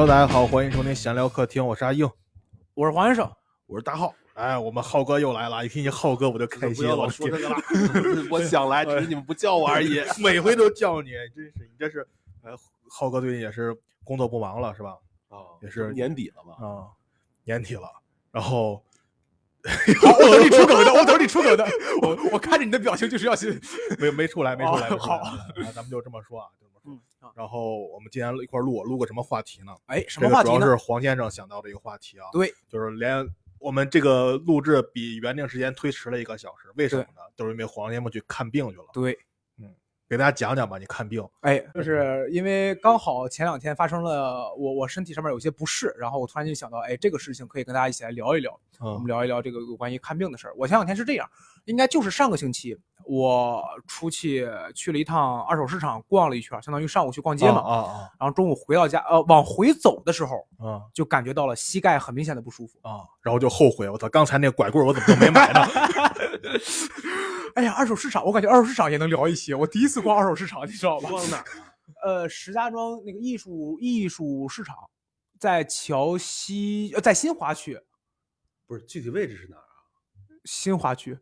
Hello，大家好，欢迎收听闲聊客厅，我是阿硬，我是黄先生，我是大浩。哎，我们浩哥又来了，一听见浩哥我就开心了。不要老说这个了，我想来，只是你们不叫我而已。每回都叫你，真是你这是，呃，浩哥最近也是工作不忙了是吧？啊，也是年底了吧。啊，年底了，然后。好，我等你出梗的，我等你出梗的。我我看着你的表情就是要去，没没出来，没出来。好，咱们就这么说啊，就这么说。然后我们今天一块录，录个什么话题呢？哎，什么话题呢？主要是黄先生想到的一个话题啊。对，就是连我们这个录制比原定时间推迟了一个小时，为什么呢？都是因为黄先生去看病去了。对。给大家讲讲吧，你看病，哎，就是因为刚好前两天发生了我我身体上面有些不适，然后我突然就想到，哎，这个事情可以跟大家一起来聊一聊，我们聊一聊这个有关于看病的事儿。我前两天是这样，应该就是上个星期，我出去去了一趟二手市场逛了一圈，相当于上午去逛街嘛，啊啊，然后中午回到家，呃，往回走的时候，嗯，就感觉到了膝盖很明显的不舒服啊，然后就后悔，我操，刚才那拐棍我怎么都没买呢？哎呀，二手市场，我感觉二手市场也能聊一些。我第一次逛二手市场，你知道吧？逛哪？呃，石家庄那个艺术艺术市场，在桥西，呃，在新华区。不是，具体位置是哪儿啊？新华区。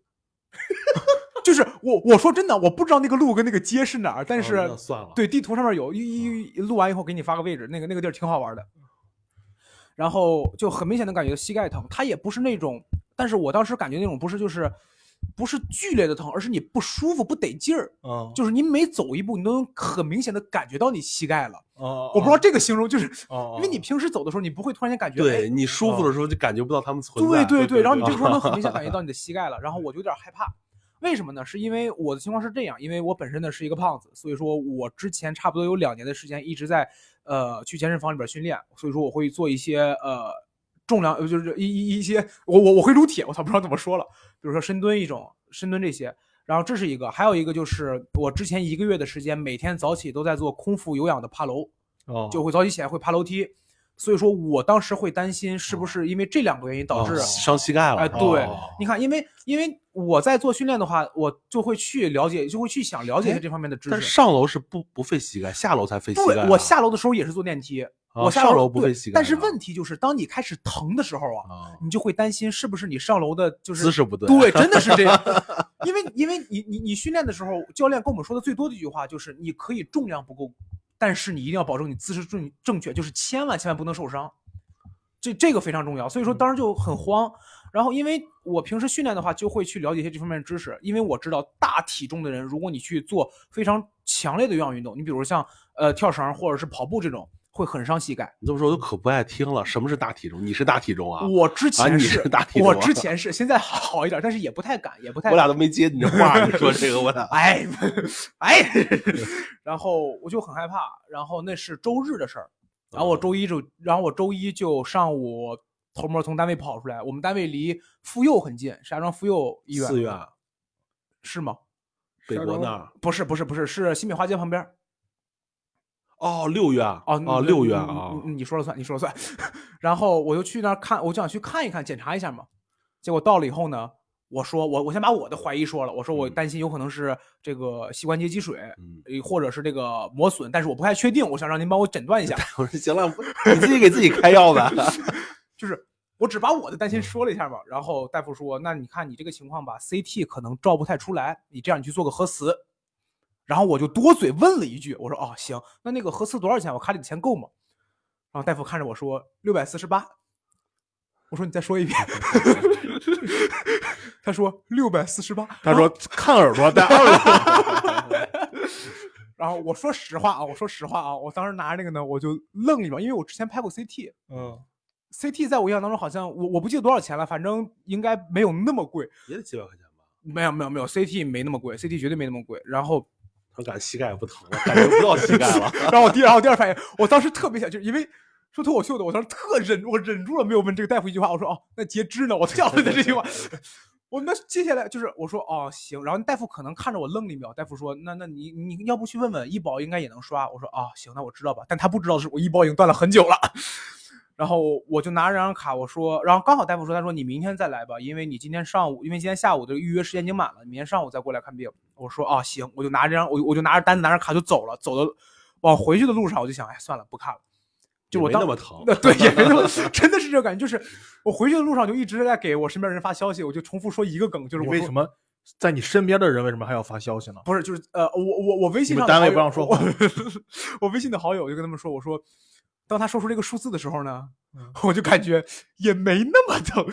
就是我，我说真的，我不知道那个路跟那个街是哪儿，但是算了。对，地图上面有，一一录完以后给你发个位置，那个那个地儿挺好玩的。然后就很明显的感觉膝盖疼，它也不是那种，但是我当时感觉那种不是就是。不是剧烈的疼，而是你不舒服不得劲儿，嗯，就是你每走一步，你都能很明显的感觉到你膝盖了，哦，我不知道这个形容就是，因为你平时走的时候，你不会突然间感觉，对你舒服的时候就感觉不到他们存在，对对对，然后你这个时候能很明显感觉到你的膝盖了，然后我就有点害怕，为什么呢？是因为我的情况是这样，因为我本身呢是一个胖子，所以说我之前差不多有两年的时间一直在呃去健身房里边训练，所以说我会做一些呃。重量就是一一一些，我我我会撸铁，我操，不知道怎么说了。比如说深蹲一种，深蹲这些，然后这是一个，还有一个就是我之前一个月的时间，每天早起都在做空腹有氧的爬楼，哦，就会早起起来会爬楼梯，所以说我当时会担心是不是因为这两个原因导致伤膝盖了。哎，对，你看，因为因为我在做训练的话，我就会去了解，就会去想了解一下这方面的知识。但上楼是不不费膝盖，下楼才费膝盖。对，我下楼的时候也是坐电梯。我上楼不费膝盖，但是问题就是，当你开始疼的时候啊，你就会担心是不是你上楼的就是姿势不对。对，真的是这样。因为因为你你你训练的时候，教练跟我们说的最多的一句话就是，你可以重量不够，但是你一定要保证你姿势正正确，就是千万千万不能受伤。这这个非常重要。所以说当时就很慌。然后因为我平时训练的话，就会去了解一些这方面的知识。因为我知道大体重的人，如果你去做非常强烈的有氧运动，你比如像呃跳绳或者是跑步这种。会很伤膝盖。你这么说，我都可不爱听了。什么是大体重？你是大体重啊？我之前是大体重。我之前是，现在好一点，但是也不太敢，也不太。我俩都没接你这话，你说这个我俩。哎，哎，然后我就很害怕。然后那是周日的事儿，然后我周一就，然后我周一就上午偷摸从单位跑出来。我们单位离妇幼很近，石家庄妇幼医院。四院是吗？北国那儿？不是，不是，不是，是新美花街旁边。哦，六月啊，哦，六月啊，你说了算，你说了算。然后我就去那儿看，我就想去看一看，检查一下嘛。结果到了以后呢，我说我我先把我的怀疑说了，我说我担心有可能是这个膝关节积水，或者是这个磨损，但是我不太确定，我想让您帮我诊断一下。我说行了，你自己给自己开药吧。就是我只把我的担心说了一下嘛。然后大夫说，那你看你这个情况吧，CT 可能照不太出来，你这样你去做个核磁。然后我就多嘴问了一句，我说：“哦，行，那那个核磁多少钱？我卡里的钱够吗？”然后大夫看着我说：“六百四十八。”我说：“你再说一遍。”他说：“六百四十八。”他说：“看耳朵带二了。”然后我说实话啊，我说实话啊，我当时拿着那个呢，我就愣了一秒，因为我之前拍过 CT，嗯，CT 在我印象当中好像我我不记得多少钱了，反正应该没有那么贵，也得几百块钱吧？没有没有没有，CT 没那么贵，CT 绝对没那么贵。然后。我感觉膝盖也不疼了，感觉不到膝盖了。然后我第，然后第二反应，我当时特别想，就是因为说脱口秀的，我当时特忍，我忍住了没有问这个大夫一句话。我说哦，那截肢呢？我这样问的这句话。我那接下来就是我说哦行，然后大夫可能看着我愣了一秒，大夫说那那你你要不去问问医保应该也能刷。我说啊行，那我知道吧。但他不知道是我医保已经断了很久了。然后我就拿着张卡，我说，然后刚好大夫说，他说你明天再来吧，因为你今天上午，因为今天下午的预约时间已经满了，明天上午再过来看病。我说啊，行，我就拿着张，我我就拿着单子，拿着卡就走了。走的往回去的路上，我就想，哎，算了，不看了。就我当没那么疼呃，对，也没那么，真的是这个感觉。就是我回去的路上就一直在给我身边人发消息，我就重复说一个梗，就是我为什么在你身边的人为什么还要发消息呢？不是，就是呃，我我我微信上单位不让说话我 我微信的好友就跟他们说，我说，当他说出这个数字的时候呢，嗯 我就感觉也没那么疼，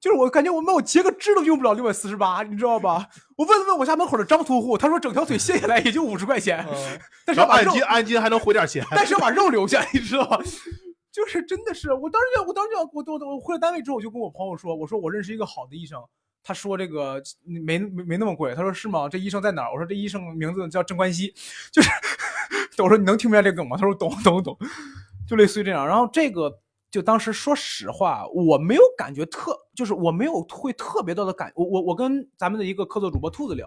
就是我感觉我妈我截个肢都用不了六百四十八，你知道吧？我问了问我家门口的张屠户，他说整条腿卸下来也就五十块钱，但是要把肉然后按斤按斤还能回点钱。但是要把肉留下，你知道吧？就是真的是，我当时就我当时就我我我回了单位之后，我就跟我朋友说，我说我认识一个好的医生，他说这个没没没那么贵，他说是吗？这医生在哪儿？我说这医生名字叫郑关西，就是 我说你能听明白这个梗吗？他说懂懂懂，就类似于这样。然后这个就当时说实话，我没有感觉特，就是我没有会特别多的感，我我我跟咱们的一个客座主播兔子聊，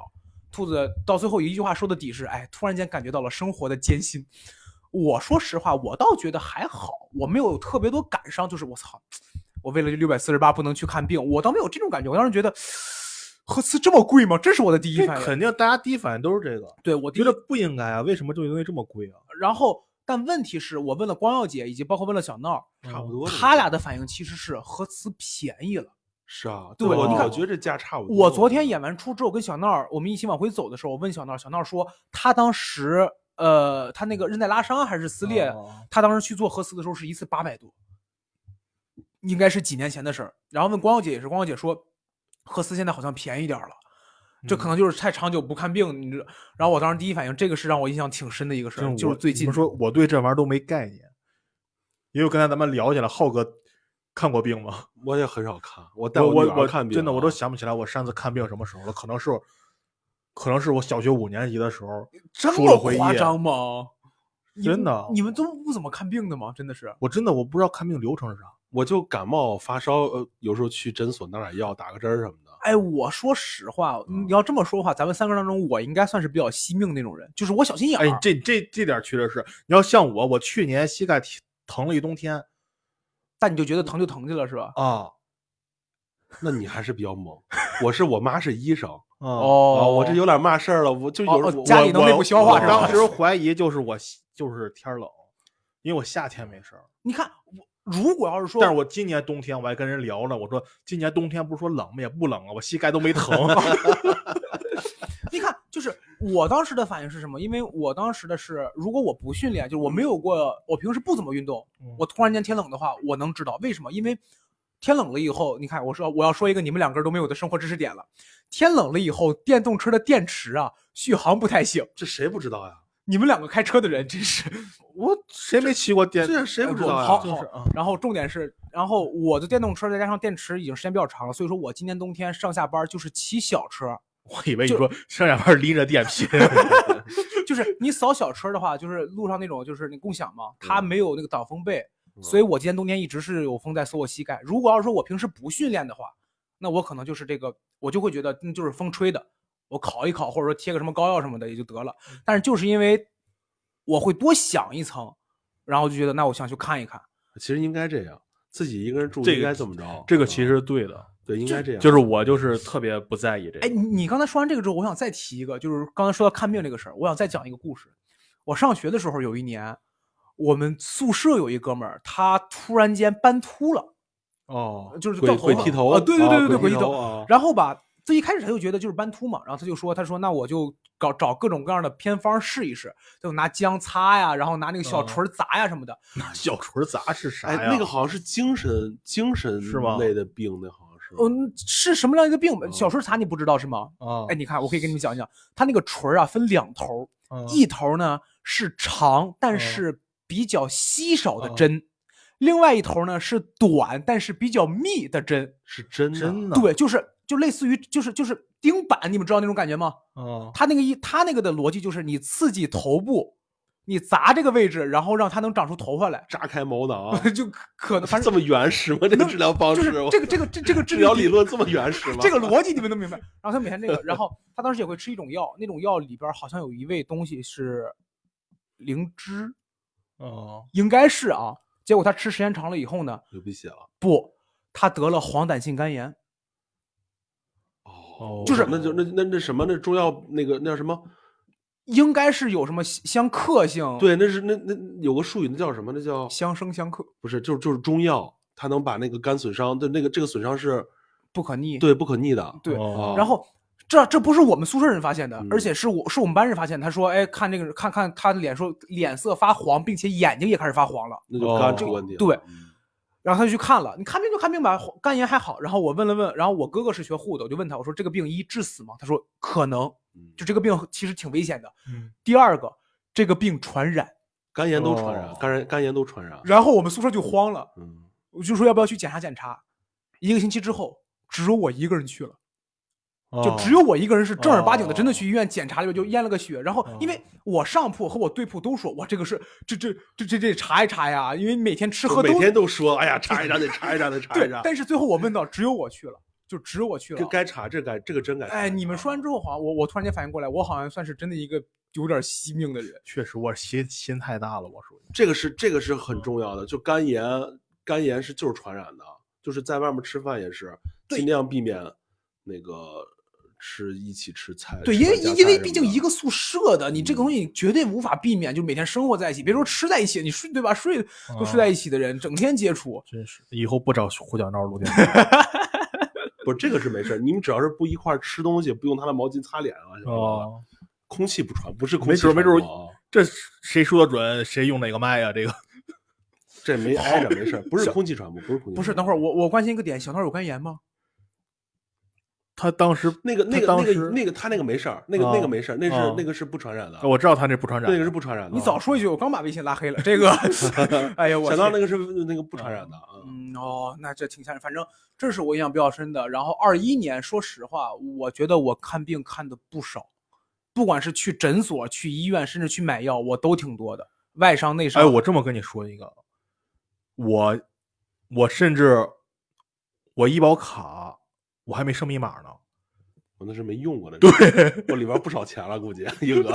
兔子到最后一句话说的底是，哎，突然间感觉到了生活的艰辛。我说实话，我倒觉得还好，我没有特别多感伤，就是我操，我为了这六百四十八不能去看病，我倒没有这种感觉。我当时觉得核磁这么贵吗？这是我的第一反应。肯定大家第一反应都是这个，对我觉得不应该啊，为什么这个东西这么贵啊？然后，但问题是我问了光耀姐，以及包括问了小闹，差不多。他俩的反应其实是核磁便宜了。是啊，对我你看我觉得这价差不多。我昨天演完出之后，跟小闹我们一起往回走的时候，我问小闹，小闹说他当时呃，他那个韧带拉伤还是撕裂，哦他当时去做核磁的时候是一次八百多，应该是几年前的事儿。然后问光耀姐也是，光耀姐说核磁现在好像便宜点儿了。这可能就是太长久不看病，你知道。然后我当时第一反应，这个是让我印象挺深的一个事儿，就是最近我说我对这玩意儿都没概念，因为刚才咱们聊起来，浩哥看过病吗？我也很少看，我带我我看病啊，真的我都想不起来我上次看病什么时候了，可能是可能是我小学五年级的时候，这么夸张吗？真的你们都不怎么看病的吗？真的是。我真的我不知道看病流程是啥。我就感冒发烧，呃，有时候去诊所拿点药，打个针什么的。哎，我说实话，嗯你要这么说的话，咱们三个当中，我应该算是比较惜命那种人，就是我小心眼儿。哎，这这这点确实是，你要像我，我去年膝盖疼疼了一冬天但你就觉得疼就疼去了，是吧？啊那你还是比较猛。我是我妈是医生啊 啊，我这有点嘛事儿了，我就有家里能内部消化当时怀疑就是我就是天冷，因为我夏天没事儿，你看，我如果要是说，但是我今年冬天我还跟人聊呢，我说今年冬天不是说冷吗？也不冷啊，我膝盖都没疼。你看，就是我当时的反应是什么？因为我当时的是，如果我不训练，就是我没有过，我平时不怎么运动，嗯我突然间天冷的话，我能知道为什么？因为天冷了以后，你看，我说我要说一个你们两个人都没有的生活知识点了。天冷了以后，电动车的电池啊，续航不太行。这谁不知道呀？你们两个开车的人真是，我谁没骑过电？这谁不知道呀？好好就是啊然后重点是，然后我的电动车再加上电池已经时间比较长了，所以说我今年冬天上下班就是骑小车，我以为你说上下班拎着电瓶。就是你扫小车的话，就是路上那种就是你共享嘛，它嗯没有那个挡风被，嗯所以我今年冬天一直是有风在扫我膝盖。如果要是说我平时不训练的话，那我可能就是这个，我就会觉得嗯就是风吹的，我烤一烤或者说贴个什么膏药什么的也就得了。嗯但是就是因为我会多想一层，然后就觉得那我想去看一看。其实应该这样，自己一个人住这个应该怎么着。这个其啊实是对的，对，应该这样。就是我就是特别不在意这哎，个。你你刚才说完这个之后，我想再提一个，就是刚才说到看病这个事儿，我想再讲一个故事。我上学的时候有一年，我们宿舍有一哥们儿，他突然间斑秃了，哦，就是鬼掉头剃头啊，对对对对对，啊鬼鬼剃头。然后吧，最一开始他就觉得就是斑秃嘛，然后他就说，他说那我就搞找各种各样的偏方试一试，就拿姜擦呀，然后拿那个小嗯锤砸呀什么的。那小锤砸是啥呀？哎，那个好像是精神精神是吗类的病，那好像是。嗯，是什么样一个病？嗯小锤儿擦你不知道是吗？啊，哎，你看，我可以给你们讲一讲，他那个锤儿啊分两头一头呢是长但嗯是比较稀少的嗯针，另外一头呢是短但是比较密的针。是真的对，就是就类似于就是就是钉板，你们知道那种感觉吗？哦，他那个一他那个的逻辑就是你刺激头部，你砸这个位置，然后让它能长出头发来，扎开毛囊，就可可能反正这么原始吗？这个治疗方就是式，这个这个这这个治治疗理理论这么原始吗？这个逻辑你们能明白？然后他每天这个，然后他当时也会吃一种药，那种药里边好像有一味东西是灵芝，哦，应该是啊。结果他吃时间长了以后呢，流鼻血了。不，他得了黄疸性肝炎。哦就是那就那那那什么，那中药那个那叫什么应该是有什么相克性，，对，那是那那有个术语，那叫什么？那叫相生相克，不是，就是就是中药，它能把那个肝损伤的那个这个损伤是不可逆。对不可逆的。对哦然后这这不是我们宿舍人发现的，嗯而且是我是我们班人发现。他说，哎，看这个看看他的脸说脸色发黄，并且眼睛也开始发黄了。那就哦肝出问题了。对嗯然后他就去看了，你看病就看病吧，肝炎还好。然后我问了问，然后我哥哥是学护的，我就问他，我说这个病一致死吗？他说可能，嗯就这个病其实挺危险的。嗯，第二个，这个病传染。肝炎都传染哦，肝炎肝炎都传染。然后我们宿舍就慌了，嗯，我就说要不要去检查检查。一个星期之后，只有我一个人去了。就哦只有我一个人是正儿八经的，哦真的去医院检查了，就验了个血。然后哦因为我上铺和我对铺都说，我，这个是这这这这这查一查呀，因为每天吃喝都每天都说，哎呀，查一查得查一查得查一查。。但是最后我问到，只有我去了，就只有我去这了。该查，这该这个真该查。哎，你们说完之后，好像我我突然间反应过来，我好像算是真的一个有点惜命的人。确实我心心太大了，我说。这个是这个是很重要的，就肝炎，肝炎是就是传染的，就是在外面吃饭也是，对尽量避免那个吃一起吃菜。对，因为因为毕竟一个宿舍的，你这个东西绝对无法避免，就每天生活在一起，别说吃在一起，你睡对吧？睡都睡在一起的人，整天接触，真是，以后不找胡小闹录电 台。不是这个是没事儿，你们只要是不一块儿吃东西，不用他的毛巾擦脸啊哦，空气不传，不是空气没准没准这谁说的准？谁用哪个麦呀？这个这没挨着没事儿，不是空气传播，不是空气传播。不是，等会儿我我关心一个点，小闹有肝炎吗？他当时那个那个当时那个那个他那个没事儿，那个哦那个没事儿，那是哦那个是不传染的，我知道他那不传染，那个是不传染的。你早说一句，我刚把微信拉黑了。这个，哎呀，我想到那个是那个不传染的啊。嗯哦，那这挺吓人。反正这是我印象比较深的。然后二一年，说实话，我觉得我看病看的不少，不管是去诊所、去医院，甚至去买药，我都挺多的，外伤内伤。哎，我这么跟你说一个，我我甚至我医保卡我还没设密码呢。我那是没用过的，对，我里边不少钱了，估计 硬哥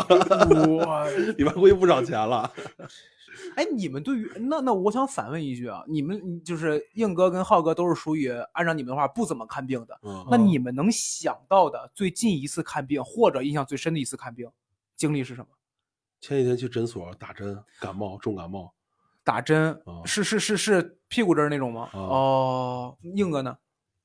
哇里边估计不少钱了。哎，你们对于那那我想反问一句啊，你们就是硬哥跟浩哥都是属于按照你们的话不怎么看病的，嗯那你们能想到的最近一次看病或者印象最深的一次看病经历是什么？前几天去诊所打针，感冒重感冒，打针啊是是是是屁股针那种吗？啊哦，硬哥呢？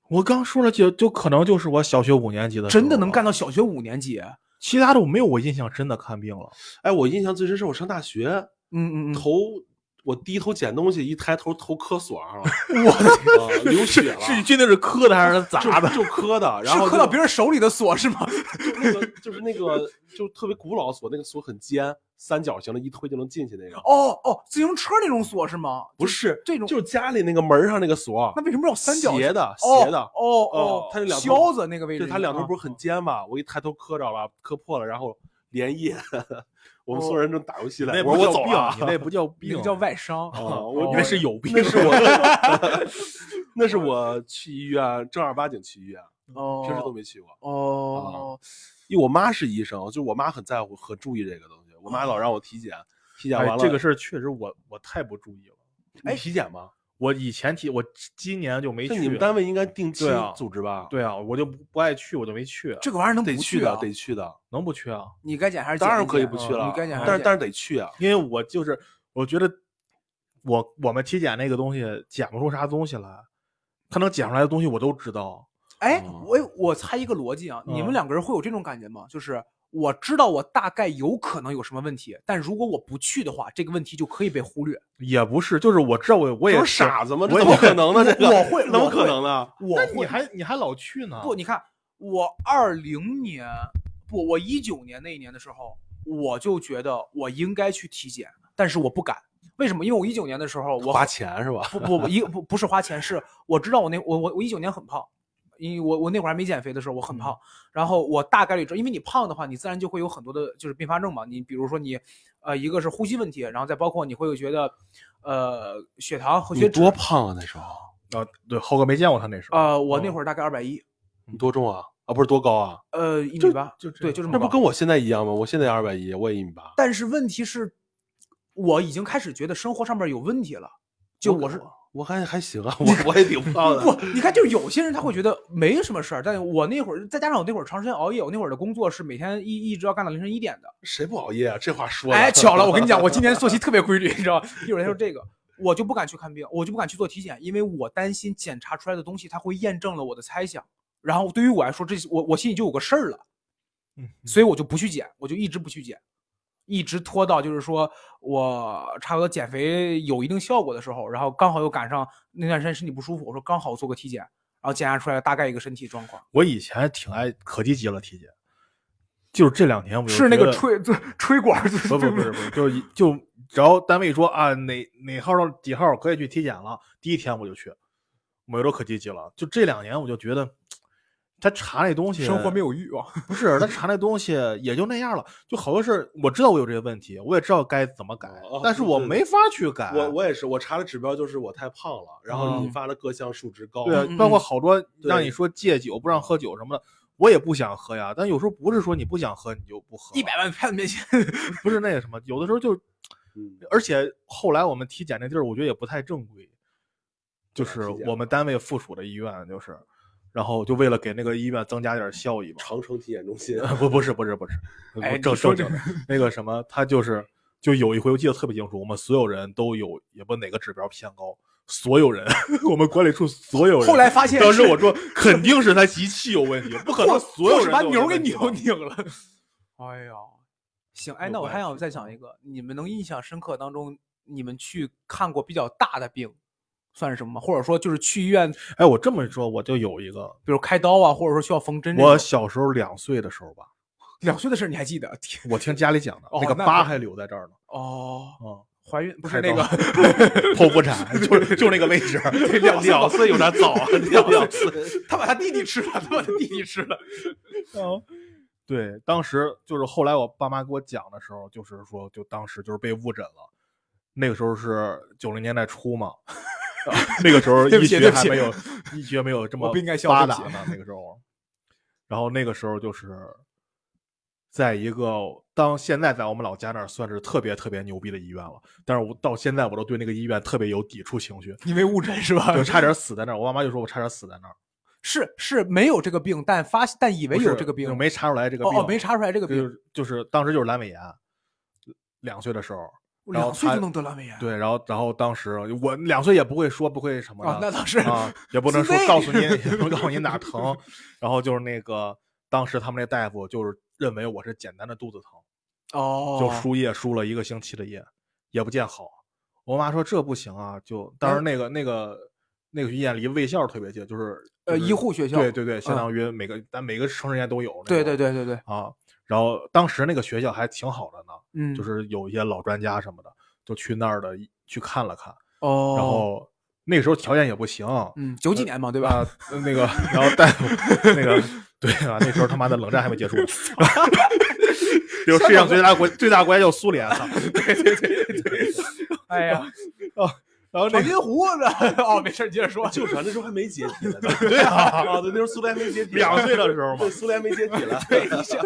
我刚说了就就可能就是我小学五年级的，真的能干到小学五年级？其他的我没有我印象真的看病了。哎，我印象最深是我上大学，嗯嗯嗯，头我低头捡东西，一抬头头磕锁上了，我的啊流血了，是你真的是磕的还是砸的？就就磕的，然后是磕到别人手里的锁是吗？那个就是那个就特别古老的锁，那个锁很尖，三角形的，一推就能进去那个。哦哦，自行车那种锁是吗？不是这种就是家里那个门上那个锁，那为什么要三角形斜的哦斜的哦哦哦，它那两头销子那个位置，对，它两头不是啊很尖嘛？我一抬头磕着了，磕破了，然后连夜，我们所有人正打游戏来，那我说我走不叫病，了，你那不叫 病，个叫外伤。啊，我你那是有病。那是我，那是我去医院正儿八经去医院，哦，平时都没去过。哦，因为我妈是医生，就是我妈很在乎、很注意这个东西。我妈老让我体检，体检完了，哎这个事儿确实我我太不注意了。哎体检吗？我以前体，我今年就没去。那你们单位应该定期组织吧？对啊，我就不不爱去，我就没去。这个玩意儿能得去的，不去啊？得去的。能不去啊？你该检还是当然可以不去了你该检，还但是但是是得去啊。因为我就是我觉得我我们体检那个东西检不出啥东西来，他能检出来的东西我都知道。哎哦，我我猜一个逻辑啊，你们嗯两个人会有这种感觉吗？就是我知道我大概有可能有什么问题，但如果我不去的话，这个问题就可以被忽略。也不是，就是我知道我我也这是傻子吗？这怎么可能呢？这个我会怎么可能呢？我那你还你还老去呢？不，你看我二零年不，我一九年那一年的时候，我就觉得我应该去体检，但是我不敢。为什么？因为我一九年的时候，我花钱是吧？不不不一不不是花钱，是我知道我那我我我一九年很胖，因为我我那会儿还没减肥的时候我很胖，然后我大概率知道，因为你胖的话，你自然就会有很多的就是并发症嘛。你比如说你呃一个是呼吸问题，然后再包括你会觉得呃血糖和血脂多胖啊那时候？啊，对，浩哥没见过他那时候。呃我那哦会儿大概二百一，你多重啊？啊，不是多高啊？呃一米八，就对，就这么高。那不跟我现在一样吗？我现在二百一，我也一米八。但是问题是，我已经开始觉得生活上面有问题了。就我是我还还行啊，我我也挺胖的。不，你看，就是有些人他会觉得没什么事儿，但我那会儿再加上我那会儿长时间熬夜，我那会儿的工作是每天一一直要干到凌晨一点的。谁不熬夜啊？这话说的。哎，巧了，我跟你讲，我今年作息特别规律，你知道吗？一会儿再说这个，我就不敢去看病，我就不敢去做体检，因为我担心检查出来的东西它会验证了我的猜想，然后对于我来说，这我我心里就有个事儿了，嗯，所以我就不去检，我就一直不去检，一直拖到就是说我差不多减肥有一定效果的时候，然后刚好又赶上那段时间身体不舒服，我说刚好做个体检，然后检查出来大概一个身体状况，我以前挺爱可积极了体检，就是这两年我就是那个吹吹吹管儿，不不不是不是，就是就只要单位说啊哪哪号到几号可以去体检了，第一天我就去，我都可积极了。就这两年我就觉得，他查那东西，生活没有欲望。不是他查那东西也就那样了，就好多事我知道我有这些问题，我也知道该怎么改，哦但是我没法去改。我我也是，我查的指标就是我太胖了，然后嗯引发的各项数值高。对包括好多让你说戒酒不让喝酒什么的，我也不想喝呀。但有时候不是说你不想喝你就不喝，一百万拍子面前，不是那个什么，有的时候就嗯，而且后来我们体检那地儿，我觉得也不太正规，就是我们单位附属的医院，就是，然后就为了给那个医院增加点效益嘛。长城体检中心。啊不不是不是不是，哎正正经的那个什么，他就是就有一回我记得特别清楚，我们所有人都有也不哪个指标偏高，所有人 我们管理处所有人。后来发现当时我说肯定是他仪器有问题，不可能所有人都有钮儿给拧这问题吧拧了。哎呀，行，哎，那我还想系再讲一个，你们能印象深刻当中，你们去看过比较大的病，算是什么吗？或者说就是去医院，比哎，我这么说我就有一个，比如开刀啊，或者说需要缝针。我小时候两岁的时候吧，两岁的事儿你还记得？我听家里讲的，哦那个疤还留在这儿呢。哦，嗯，怀孕不是那个剖腹产，就是 就那个位置。两两岁有点早啊，两两岁。他把他弟弟吃了，他把他弟弟吃了。哦，对，当时就是后来我爸妈给我讲的时候，就是说，就当时就是被误诊了。那个时候是九零年代初嘛，啊 那个时候医学还没有医学没有这么发达呢，那个时候。然后那个时候就是，在一个当现在在我们老家那儿算是特别特别牛逼的医院了，但是我到现在我都对那个医院特别有抵触情绪，因为误诊是吧？就差点死在那儿。我爸妈就说我差点死在那儿，是是没有这个病，但发但以为有这个病，就没查出来这个病，哦哦没查出来这个病，就是就是当时就是阑尾炎，两岁的时候，然后他两岁就能得阑尾炎。对，然后然后当时我两岁也不会说不会什么的啊，那倒是啊，也不能说告诉你，也不能告诉你哪疼，然后就是那个当时他们那大夫就是认为我是简单的肚子疼，哦，就输液输了一个星期的液，也不见好。我妈说这不行啊，就当时那个那个那个医院离卫校特别近，就是呃就是医护学校对对对，相嗯当于每个咱每个城市间都有那对对对对对，啊。然后当时那个学校还挺好的呢，嗯，就是有一些老专家什么的，就去那儿的去看了看，哦，然后那个时候条件也不行，嗯，九几年嘛，对吧？啊，那个，然后大夫那个，对啊，那时候他妈的冷战还没结束呢，就世界上最大国最大国家叫苏联啊，对对对对，哎呀，然后那个长津湖呢？哦，没事儿，接着说。就是啊，那时候还没解体呢。对啊，啊，对，那时候苏联没解体，两岁的时候嘛对，，苏联没解体了。对，这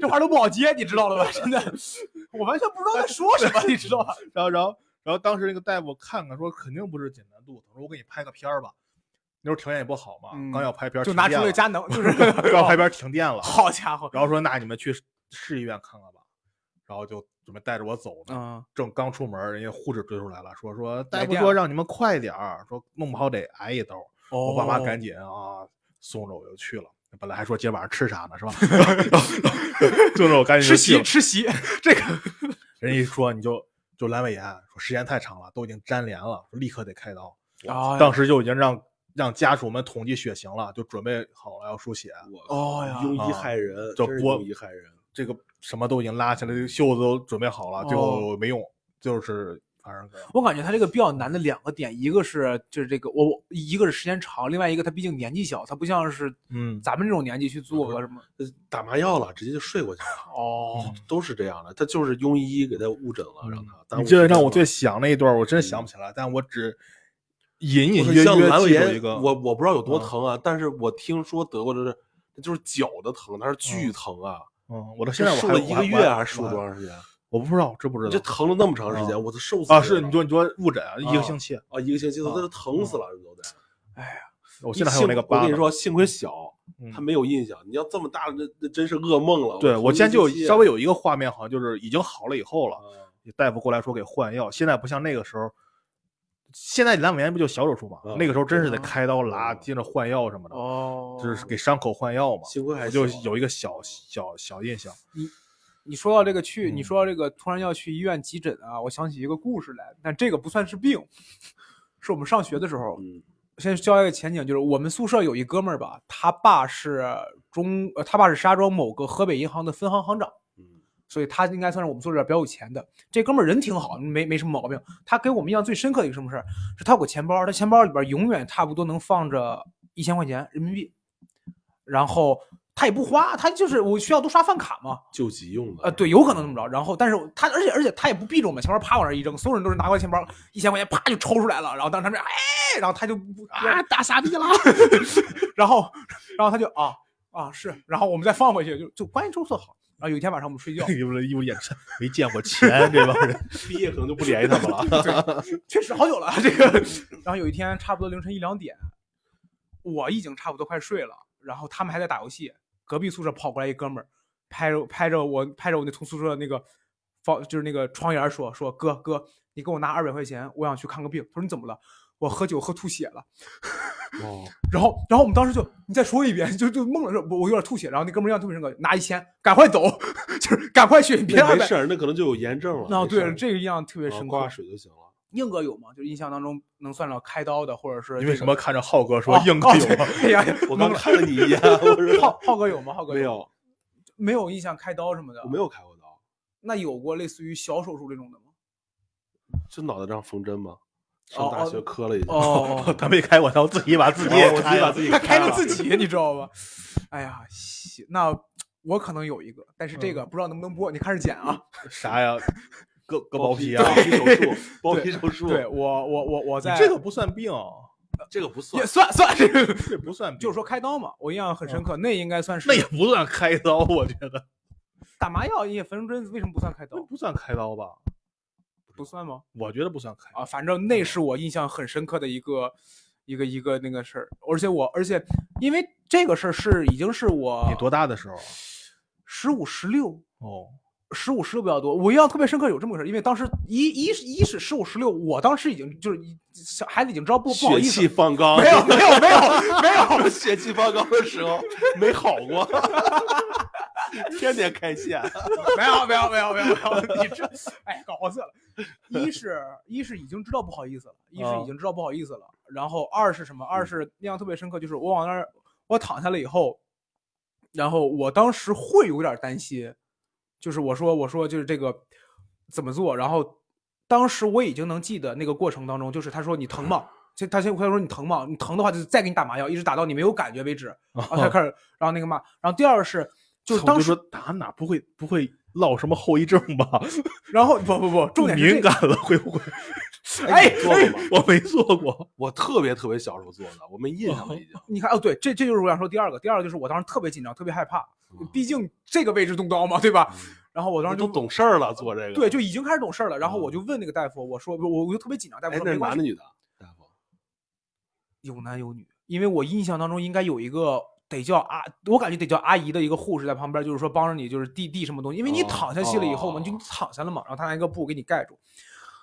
这话都不好接，你知道了吧？真的，我完全不知道在说什么，你知道吧？然后然后然后当时那个大夫看看说肯定不是简单肚子，说我给你拍个片儿吧，那时候条件也不好嘛，嗯刚要拍片儿就拿出停电了了佳能，就是刚要拍片儿停电了，好家伙，然后说那你们去市医院看看吧，然后就准备带着我走呢。嗯，正刚出门，人家护士追出来了，说说大夫说让你们快点儿，说弄不好得挨一刀。我爸妈哦赶紧啊送着我就去了。本来还说今天晚上吃啥呢，是吧？送着我赶紧吃席。吃席，这个人家一说你就就阑尾炎，说时间太长了，都已经粘连了，说立刻得开刀。啊当时就已经让让家属们统计血型了，就准备好了要输血。哦呀庸医害人，真是就播庸医害人。这个什么都已经拉起来，袖子都准备好了，最哦后没用，就是反正我感觉他这个比较难的两个点，一个是就是这个我我一个是时间长，另外一个他毕竟年纪小，他不像是嗯咱们这种年纪去做个什么呃打麻药了，直接就睡过去了，哦，都是这样的。他就是庸医给他误诊了，让他。耽误嗯你这时间了让我最想那一段，我真想不起来，但我只隐隐约约记住一个，我我不知道有多嗯疼啊，但是我听说得过就是，就是脚的疼，它是巨嗯疼啊。嗯，我到现在我还是输了一个月还是输我了多长时间？我不知道，知不知道？这疼了那么长时间，我都受死啊，是你说你说误诊啊，一个啊星期，啊，一个星期都啊都疼死了，这都得。哎呀我现在还有那个疤我跟你说，幸亏小，嗯他没有印象。你要这么大，那那真是噩梦了。对我疼今天就稍微有一个画面，好像就是已经好了以后了，啊大夫过来说给换药。现在不像那个时候，现在阑尾炎不就小手术嘛？嗯那个时候真是得开刀拉，嗯接着换药什么的，哦就是给伤口换药嘛。幸亏还我就有一个小小小印象。你你说到这个去，你嗯说到这个突然要去医院急诊啊，我想起一个故事来，但这个不算是病，是我们上学的时候，嗯先教一个前景，就是我们宿舍有一哥们儿吧，他爸是中，呃，他爸是石家庄某个河北银行的分行行长，嗯所以他应该算是我们宿舍里比较有钱的。这哥们儿人挺好，没没什么毛病。他给我们印象最深刻的一个什么事儿，是他有个钱包，他钱包里边永远差不多能放着一千块钱人民币，然后他也不花，他就是我需要都刷饭卡嘛，救急用的。呃，对，有可能这么着。然后，但是他而且而且他也不避着我们钱包，啪往那儿一扔，所有人都是拿过来钱包，一千块钱啪就抽出来了。然后当时他们哎，然后他就不啊 大傻逼了，然后然后他就啊啊是，然后我们再放回去，就就关系都特好。然后有一天晚上我们睡觉，一不一不眼神没见过钱，这帮人。毕业可能就不联系他们了。确实好久了这个。然后有一天差不多凌晨一两点，我已经差不多快睡了，然后他们还在打游戏，隔壁宿舍跑过来一哥们儿，拍着拍着我拍着我那从宿舍的那个房就是那个窗沿说说哥哥，你给我拿二百块钱，我想去看个病。他说你怎么了？我喝酒喝吐血了。哦，然后，然后我们当时就你再说一遍，就就懵了，说我我有点吐血。然后那哥们儿印象特别深刻，拿一千，赶快走，就是赶快去，别没事。儿，那可能就有炎症了。哦，对，这个印象特别深刻。啊刮水就行了。硬哥有吗？就印象当中能算上开刀的，或者是你这个为什么看着浩哥说哦硬哥有吗？哎呀，我刚看了你一眼，我说浩浩哥有吗？浩哥没有，没有印象开刀什么的。我没有开过刀，那有过类似于小手术这种的吗？就脑袋上缝针吗？上大学哦磕了一下。哦，他没开过刀，自己把自己自己把自己他开了了自己，你知道吧？哎呀，行那我可能有一个，但是这个不知道能不能播，你开始剪啊。啥呀？割割包皮啊？包皮手术，包皮手术，对我，我我我在这个不算病，这个不算也。算算这个，这不算，就是说开刀嘛，我印象很深刻，那应该算是那也不算开刀，我觉得打麻药，也缝针，为什么不算开刀？不算开刀吧？不算吗？我觉得不算开刀。啊，反正那是我印象很深刻的一个一个一个那个事儿，而且我而且因为这个事儿是已经是我你多大的时候？十五十六。哦，十五十六比较多，我印象特别深刻有这么个事儿，因为当时一一是一是十五十六，我当时已经就是小孩子已经知道不不好血意思气，方刚，没有没有没有没有，血气方刚的时候没好过，天天开线。没有没有没有没有没有，你这哎搞死了。一是一是已经知道不好意思了，一是啊已经知道不好意思了，然后二是什么？二是印象特别深刻，就是我往那儿我躺下了以后，然后我当时会有点担心，就是我说我说就是这个怎么做，然后当时我已经能记得那个过程当中，就是他说你疼吗？就他先他说你疼吗？你疼的话就再给你打麻药，一直打到你没有感觉为止，然后他开始，然后那个嘛，然后第二是就是当时说打哪不会不会落什么后遗症吧？然后不不不，重点敏感了会不会？哎做过吗？我没做过。我特别特别小时候做的，我没印象了已经。你看哦，对，这这就是我想说第二个，第二个就是我当时特别紧张，特别害怕，嗯毕竟这个位置动刀嘛，对吧？然后我当时就都懂事儿了，做这个。对，就已经开始懂事儿了。然后嗯我就问那个大夫，我说我我就特别紧张，大夫哎，说没关系那是男的，女的？大夫，有男有女，因为我印象当中应该有一个得叫阿，我感觉得叫阿姨的一个护士在旁边，就是说帮着你就是递递什么东西，因为你哦躺下去了以后嘛，哦就你躺下了嘛，然后他拿一个布给你盖住，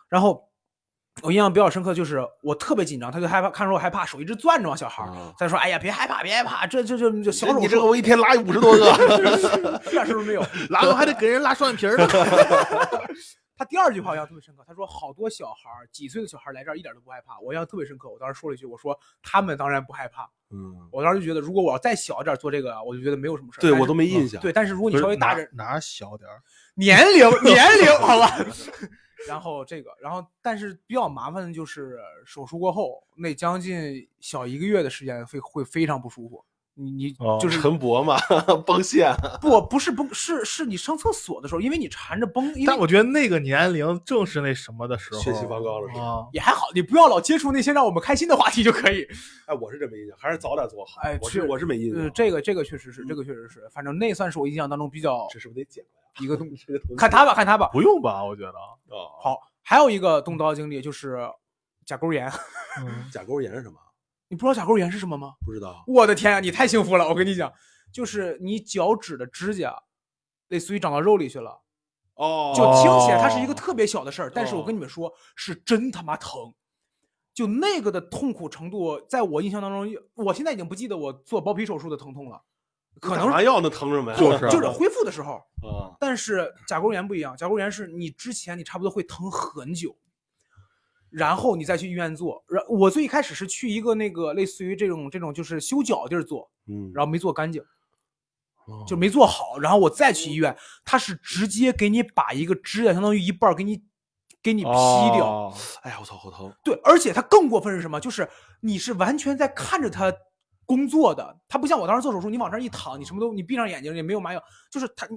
然后。我印象比较深刻，就是我特别紧张，他就害怕，看着我害怕，手一直攥着嘛，小孩儿。啊他说：“哎呀，别害怕，别害怕，这这这这小手术，你这个我一天拉五十多个，一点事儿都没有。拉完还得给人拉双眼皮儿呢。他第二句话我印象特别深刻，他说好多小孩儿几岁的小孩儿来这儿一点都不害怕，我印象特别深刻。我当时说了一句，我说他们当然不害怕。嗯，我当时就觉得，如果我要再小一点做这个啊，我就觉得没有什么事儿。对我都没印象。对，但是如果你稍微大点，哪哪小点儿？年龄年龄好吧。然后这个，然后但是比较麻烦的就是手术过后那将近小一个月的时间会会非常不舒服。你你哦就是陈博嘛，崩线。不不是崩是是你上厕所的时候，因为你缠着崩，但我觉得那个年龄正是那什么的时候，血气方刚了是吧？啊。也还好，你不要老接触那些让我们开心的话题就可以。哎，我是这么印象，还是早点做好。哎我是我是没印呃，象。这个这个确实是，这个确实是，反正那算是我印象当中比较这是不是得剪了呀？一个东 西看他吧，看他吧。不用吧？我觉得，哦，好，还有一个动刀经历就是甲沟炎，嗯，甲沟炎是什么？你不知道甲沟炎是什么吗？不知道。我的天啊，你太幸福了！我跟你讲，就是你脚趾的指甲，类似于长到肉里去了，哦就听起来它是一哦个特别小的事儿，但是我跟你们说，是真他妈疼。就那个的痛苦程度，在我印象当中，我现在已经不记得我做包皮手术的疼痛了，可能打麻药那疼什么呀？就是就是恢复的时候。啊，但是甲沟炎不一样，甲沟炎是你之前你差不多会疼很久，然后你再去医院做。然我最一开始是去一个那个类似于这种这种就是修脚地儿做，嗯，然后没做干净，就没做好，然后我再去医院，他是直接给你把一个指甲相当于一半儿给你给你劈掉。哦哎呀，我操，好疼！对，而且他更过分是什么？就是你是完全在看着他工作的，他不像我当时做手术，你往这儿一躺，你什么都你闭上眼睛也没有麻药，就是他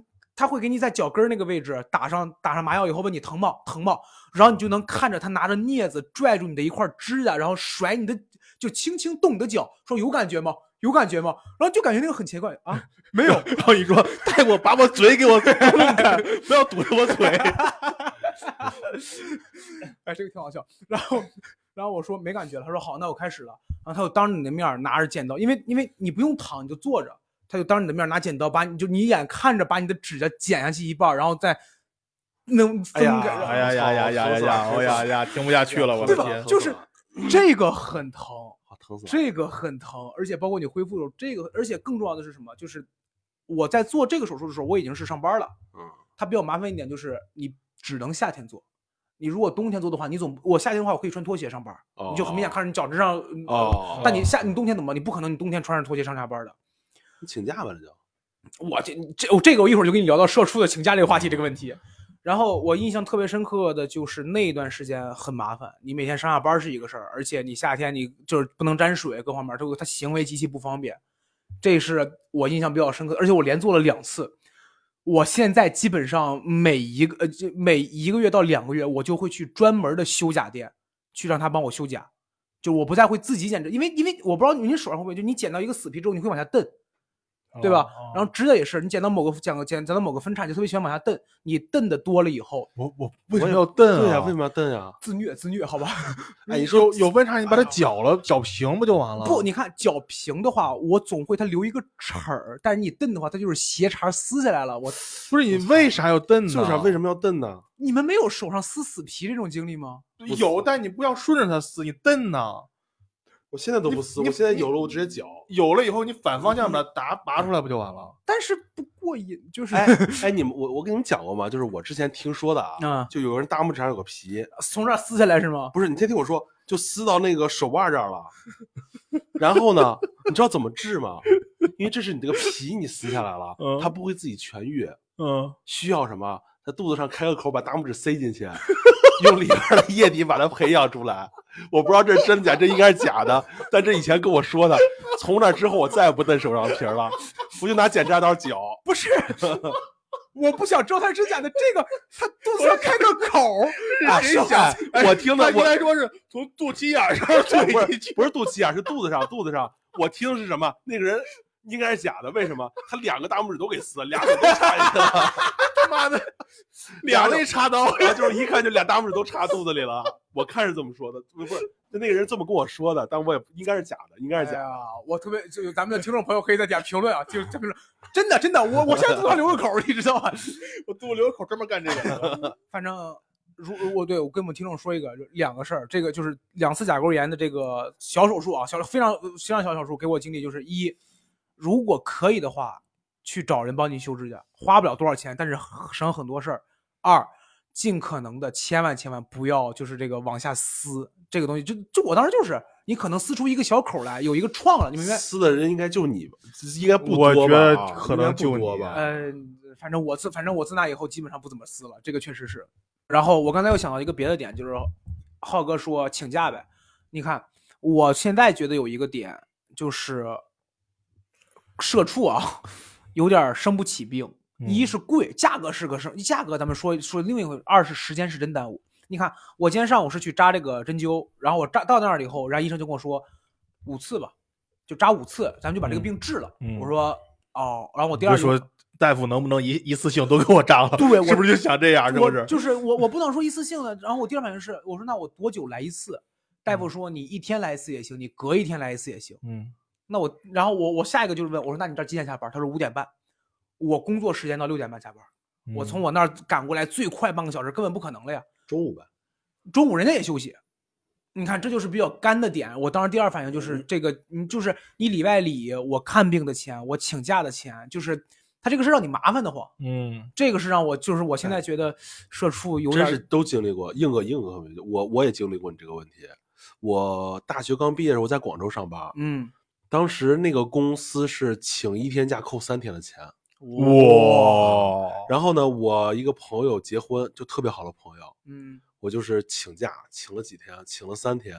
他会给你在脚跟儿那个位置打上打上麻药以后问你疼吗？疼吗？然后你就能看着他拿着镊子拽住你的一块指甲，然后甩你的，就轻轻动你的脚，说有感觉吗？有感觉吗？然后就感觉那个很奇怪啊，没有，然后你说 带我把我嘴给我弄开，不要堵着我嘴。哎，这个挺好笑。然后，然后我说没感觉了，他说好，那我开始了。然后他就当着你的面拿着剪刀，因为因为你不用躺，你就坐着，他就当着你的面拿剪刀，把你就你眼看着把你的指甲剪下去一半儿，然后再能分开。哎呀呀呀呀呀呀！哎呀呀，听不下去了，我的对吧天！就是这个很疼，好疼死了！这个很疼，而且包括你恢复的时候，这个而且更重要的是什么？就是我在做这个手术的时候，我已经是上班了。嗯，它比较麻烦一点就是你只能夏天做。你如果冬天做的话，你总我夏天的话我可以穿拖鞋上班，哦你就很明显看着你脚趾上。嗯哦但你夏你冬天怎么办？你不可能你冬天穿着拖鞋上下班的。你请假吧，这就。我这这我这个我一会儿就跟你聊到社畜的请假这个话题这个问题。然后我印象特别深刻的就是那一段时间很麻烦，你每天上下班是一个事儿，而且你夏天你就是不能沾水，各方面都它行为极其不方便，这是我印象比较深刻。而且我连做了两次，我现在基本上每一个呃就每一个月到两个月，我就会去专门的修甲店去让他帮我修甲，就我不再会自己剪指，因为因为我不知道你手上会不会，就你剪到一个死皮之后，你会往下蹬。对吧？哦然后直的也是，你剪到某个剪个剪剪到某个分叉，你就特别喜欢往下蹬。你蹬的多了以后，我我为什么要蹬对呀，啊？为什么要蹬呀？自虐自虐，好吧？哎，你说有分叉，你把它 绞了，绞平不就完了？不，你看绞平的话，我总会它留一个齿儿，但是你蹬的话，它就是斜茬撕下来了。我不是你为啥要蹬呢？就是啊为什么要蹬呢？你们没有手上撕死皮这种经历吗？有，但你不要顺着它撕，你蹬呢。我现在都不撕，我现在有了我直接绞。有了以后，你反方向把它拔拔出来不就完了？但是不过瘾，就是哎哎，你们我我跟你们讲过吗？就是我之前听说的啊，啊，就有人大拇指上有个皮，从这儿撕下来是吗？不是你先听我说，就撕到那个手腕这儿了。然后呢，你知道怎么治吗？因为这是你这个皮你撕下来了嗯，它不会自己痊愈，嗯，需要什么？在肚子上开个口，把大拇指塞进去，用里边的液体把它培养出来。我不知道这是真的假，这应该是假的，但这以前跟我说的。从那之后，我再也不蹬手上皮儿了，我就拿剪指甲刀绞。不是，我不想知道它是真假的。这个它肚子上开个口儿，啊谁想？哎我听的我该说是从肚脐眼上不。是不是肚脐眼，是肚子上，肚子上。我听的是什么？那个人应该是假的，为什么？他两个大拇指都给撕了，俩手都插进去了，他妈的，两肋插刀。啊就是一看就俩大拇指都插肚子里了。我看是这么说的，不是，就那个人这么跟我说的，但我也应该是假的，应该是假的。哎，我特别就咱们的听众朋友可以在底下评论啊，就这评论，真的真的，我我现在肚子上留个口，你知道吗？我肚子留个口，专门干这个。反正如我对我跟我们听众说一个就两个事儿，这个就是两次甲沟炎的这个小手术啊，小非常非常小手术，给我经历就是一，如果可以的话，去找人帮你修指甲，花不了多少钱，但是省很多事儿。二，尽可能的千万千万不要就是这个往下撕这个东西，就就我当时就是你可能撕出一个小口来，有一个创了，你明白？撕的人应该就你吧，应该不我多吧？觉得啊可能不就你多吧。呃，反正我自反正我自那以后基本上不怎么撕了，这个确实是。然后我刚才又想到一个别的点，就是浩哥说请假呗。你看，我现在觉得有一个点就是社畜啊，有点生不起病。一嗯是贵，价格是个生，价格咱们说说另一回；二是时间是真耽误。你看，我今天上午是去扎这个针灸，然后我扎到那儿了以后，然后医生就跟我说五次吧，就扎五次，咱们就把这个嗯病治了。嗯我说哦，然后我第二说大夫能不能一一次性都给我扎了？对 我是不是就想这样？是不是？就是我我不能说一次性的，然后我第二反应是，我说那我多久来一次？大夫说你一天来一次也行，你隔一天来一次也行。嗯那我然后我我下一个就是问我说那你这儿几点下班？他说五点半，我工作时间到六点半下班，我从嗯我那儿赶过来最快半个小时，根本不可能了呀。中午呗，中午人家也休息，你看这就是比较干的点。我当时第二反应就是嗯这个，你就是你里外里我看病的钱，我请假的钱，就是他这个是让你麻烦的慌。嗯这个是让我就是我现在觉得社畜有点儿真是都经历过，硬个硬核，我我也经历过你这个问题。我大学刚毕业的时候在广州上班，嗯当时那个公司是请一天假扣三天的钱。哇，然后呢，我一个朋友结婚，就特别好的朋友，嗯我就是请假，请了几天，请了三天，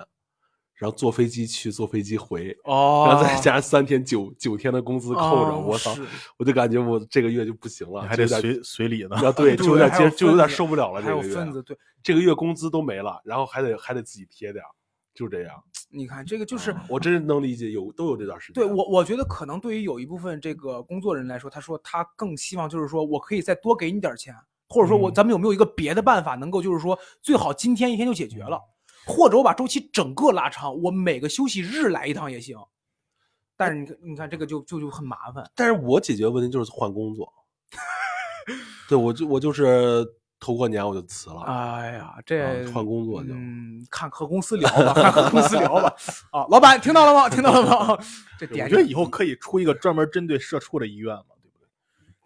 然后坐飞机去，坐飞机回，哦然后再加三天九九天的工资扣着，哦我操，我就感觉我这个月就不行了，还得随随礼呢。啊，对，就有点接，就有点受不了了。这个月份子，对，这个月工资都没了，然后还得还得自己贴点儿，就这样。你看这个就是啊我真是能理解，有都有这段时间。对我，我觉得可能对于有一部分这个工作人来说，他说他更希望就是说我可以再多给你点钱，或者说我嗯咱们有没有一个别的办法能够就是说最好今天一天就解决了，或者我把周期整个拉长，我每个休息日来一趟也行。但是你看，你看这个就就就很麻烦。但是我解决问题就是换工作。对，我就我就是头过年我就辞了，哎呀，这、啊换工作就嗯，看和公司聊吧，看和公司聊吧。啊，老板听到了吗？听到了吗？这我点觉得以后可以出一个专门针对社畜的医院嘛，对不对？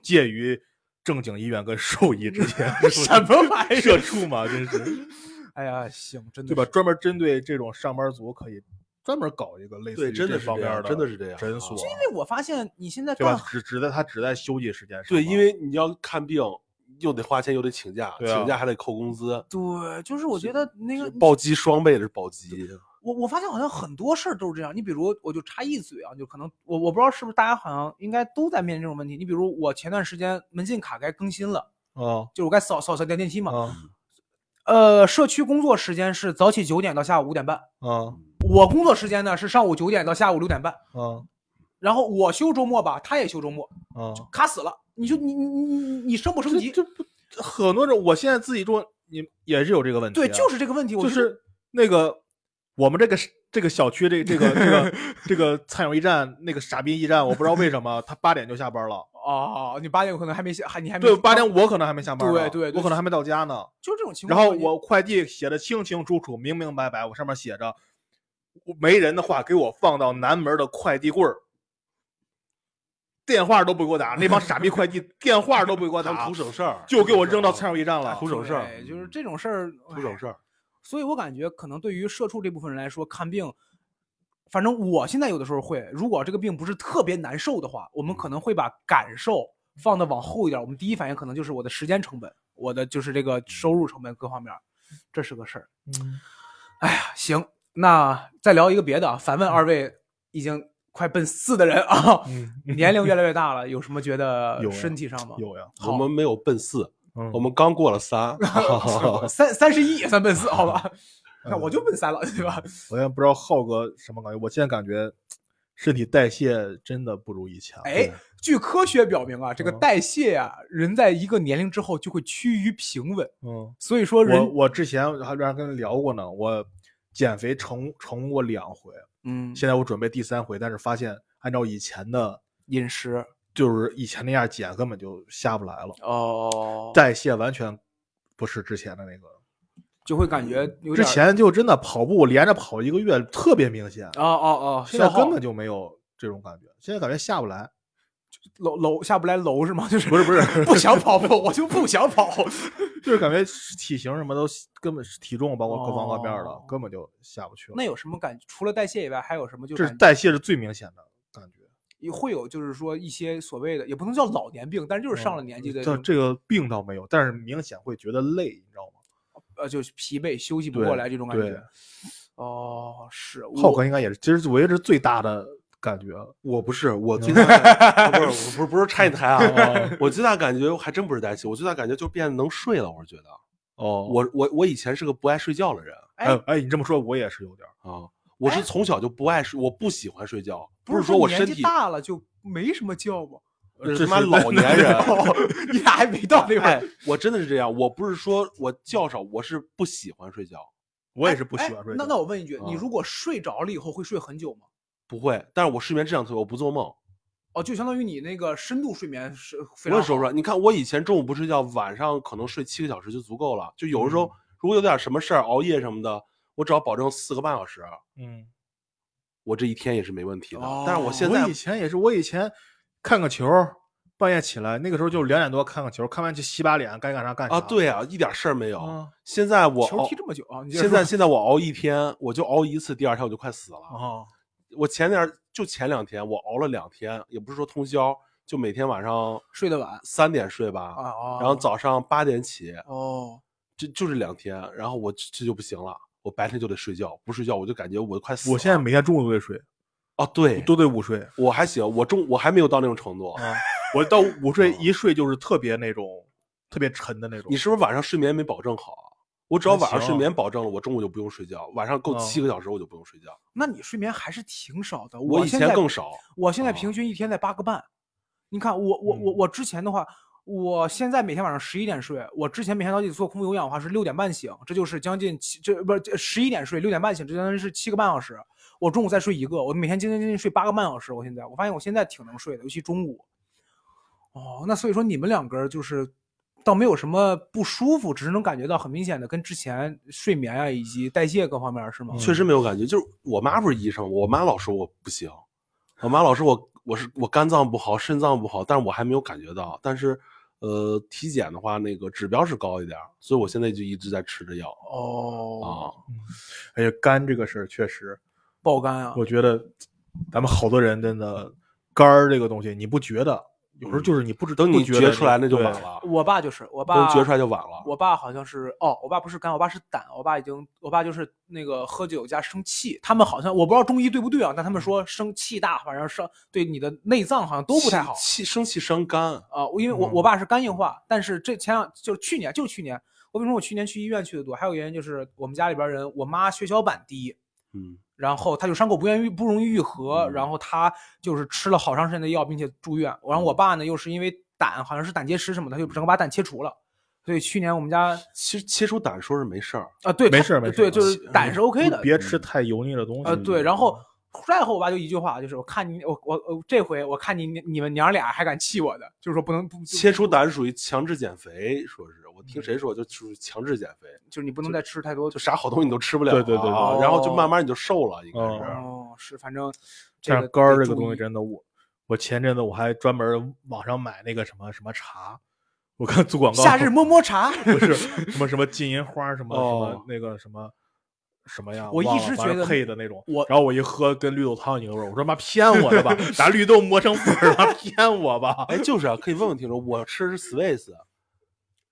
介于正经医院跟兽医之间，什么玩意儿社？畜嘛，真是哎呀，行，真的对吧？专门针对这种上班族，可以专门搞一个类似对于这真的是这样方面的，真的是这样诊所，啊因为我发现你现在对吧？只只在他只在休息时间上对，因为你要看病，又得花钱，又得请假，啊请假还得扣工资，对，就是我觉得那个暴击双倍的是暴击。我我发现好像很多事儿都是这样。你比如，我就插一嘴啊，就可能我我不知道是不是大家好像应该都在面临这种问题。你比如我前段时间门禁卡该更新了，啊就是我该扫扫扫电电梯嘛。啊呃，社区工作时间是早起九点到下午五点半，啊我工作时间呢是上午九点到下午六点半。啊然后我休周末吧，他也休周末，啊！卡死了。你就你你你你你升不升级？这这不很多人，我现在自己做，你也是有这个问题啊，对，就是这个问题。我就是那个我们这个这个小区这这个这个 这个菜鸟驿站那个傻逼驿站，我不知道为什么他八点就下班了。哦，你八点有可能还没下，还你还没对，八点我可能还没下班，对对对我可能还没到家呢。就这种情况。然后我快递写的清清楚楚、明明白白，我上面写着没人的话给我放到南门的快递柜儿，电话都不给我打，那帮 傻逼快递电话都不给我打图，省事儿，就给我扔到菜鸟驿站了图。省事儿，对，就是这种事儿，图省事儿。所以我感觉可能对于社畜这部分人来说，看病，反正我现在有的时候会，如果这个病不是特别难受的话，我们可能会把感受放的往后一点。我们第一反应可能就是我的时间成本，我的就是这个收入成本各方面，这是个事儿。嗯哎呀，行，那再聊一个别的啊，反问二位已经快奔四的人啊，嗯，年龄越来越大了，有什么觉得身体上吗？有呀，我们没有奔四，嗯我们刚过了三。三三十一也算奔四，好吧？看嗯我就奔三了，对吧？我也不知道浩哥什么感觉，我现在感觉身体代谢真的不如以前了。哎，据科学表明啊，这个嗯代谢啊、人在一个年龄之后就会趋于平稳。嗯，所以说人，我我之前还跟人聊过呢，我减肥成成功过两回，嗯，现在我准备第三回，但是发现按照以前的，饮食就是以前那样减根本就下不来了，哦，代谢完全不是之前的那个。就会感觉有之前就真的跑步连着跑一个月特别明显，哦哦哦，现在根本就没有这种感觉，现在感觉下不来。楼楼下不来楼是吗？就是不是不是 不想跑步，我就不想跑。就是感觉体型什么都根本是体重，包括各方各面的，哦根本就下不去了。那有什么感？除了代谢以外，还有什么就这是感代谢是最明显的感觉。也会有就是说一些所谓的，也不能叫老年病，但是就是上了年纪的这这个病倒没有，但是明显会觉得累，你知道吗？呃，就是疲惫、休息不过来这种感觉。哦，是浩哥应该也是，其实我觉得是最大的感觉。我不是，我最大感 不是我不是不是拆你台啊，我最大感觉还真不是代谢，我最大感觉就变得能睡了。我是觉得，哦我我我以前是个不爱睡觉的人哎哎，你这么说，我也是有点。啊，我是从小就不爱睡，我不喜欢睡觉，不是说我年纪身体大了就没什么觉吗？这他妈老年人。你俩还没到那哎块，，我真的是这样，我不是说我觉少，我是不喜欢睡觉，我也是不喜哎欢睡觉。那那我问一句，你啊如果睡着了以后会睡很久吗？不会，但是我睡眠质量特别，我不做梦。哦，就相当于你那个深度睡眠是非常好我也说不上，你看我以前中午不睡觉，晚上可能睡七个小时就足够了。就有的时候，如果有点什么事儿，熬夜什么的，我只要保证四个半小时，嗯，我这一天也是没问题的。哦但是我现在我以前也是，我以前看个球，半夜起来，那个时候就两点多看个球，看完去洗把脸，该干啥干啥。啊，对啊，一点事儿没有。啊现在我球踢这么久啊？你接着现在现在我熬一天，我就熬一次，第二天我就快死了。啊，我前天就前两天我熬了两天，也不是说通宵，就每天晚上睡得晚三点睡吧，啊哦，然后早上八点起，哦，就就这两天，然后我这这就不行了，我白天就得睡觉，不睡觉我就感觉我快死了。我现在每天中午都得睡，哦，对，都得午睡我还行，我中我还没有到那种程度。啊。我到午睡一睡就是特别那种特别沉的那种。你是不是晚上睡眠没保证好啊？我只要晚上睡眠保证了，我中午就不用睡觉，晚上够哦七个小时我就不用睡觉。那你睡眠还是挺少的。我以前更少。我现在啊平均一天在八个半。你看我我我嗯我之前的话，我现在每天晚上十一点睡，我之前每天早起做空腹有氧的话是六点半醒，这就是将近七这不是十一点睡，六点半醒，这相当于是七个半小时。我中午再睡一个，我每天精精精精睡八个半小时。我现在我发现我现在挺能睡的，尤其中午。哦，那所以说你们两个就是倒没有什么不舒服，只是能感觉到很明显的跟之前睡眠啊以及代谢各方面是吗？确实没有感觉。就是我妈不是医生，我妈老说我不行，我妈老说我我是我肝脏不好，肾脏不好，但是我还没有感觉到。但是呃，体检的话，那个指标是高一点，所以我现在就一直在吃着药哦，啊。哎呀，肝这个事儿确实，爆肝啊！我觉得咱们好多人真的肝儿这个东西，你不觉得？有时候就是你不知等你觉出来那就晚了，我爸就是我等爸觉出来就晚了。我爸好像是哦，我爸不是肝，我爸是胆。我爸已经，我爸就是那个喝酒加生气。他们好像我不知道中医对不对啊，但他们说生气大，反正伤对你的内脏好像都不太好气气生气伤肝。啊。我因为我嗯我爸是肝硬化，但是这前两就是去年就是去年，我为什么我去年去医院去的多？还有原因就是我们家里边人，我妈血小板低，嗯，然后他就伤口不愿意不容易愈合，嗯然后他就是吃了好长时间的药，并且住院。然后我爸呢又是因为胆好像是胆结石什么的，他就整个把胆切除了。所以去年我们家其实切除胆说是没事儿，啊，对，没事儿没事对，就是胆是 OK 的，别吃太油腻的东西。呃，对，然后再后我爸就一句话，就是我看你，我我我这回我看你你们娘俩还敢气我的，就是说不能不切除胆属于强制减肥，说是我听谁说就属于强制减肥，就是你不能再吃太多就啥好东西你都吃不了对对对然后就哦。慢慢你就瘦了，应该是。哦，是反正这但个是肝儿这个东西真的，我我前阵子我还专门网上买那个什么什么茶，我看做广告，夏日么么茶，不是什么什么金银花什么什么哦。那个什么什么呀，我一直觉得配的那种，我然后我一喝跟绿豆汤一个味儿，我说妈骗我的吧，拿绿豆磨成粉儿了，骗我吧哎，就是啊，可以问问听众，我吃的是 Swiss，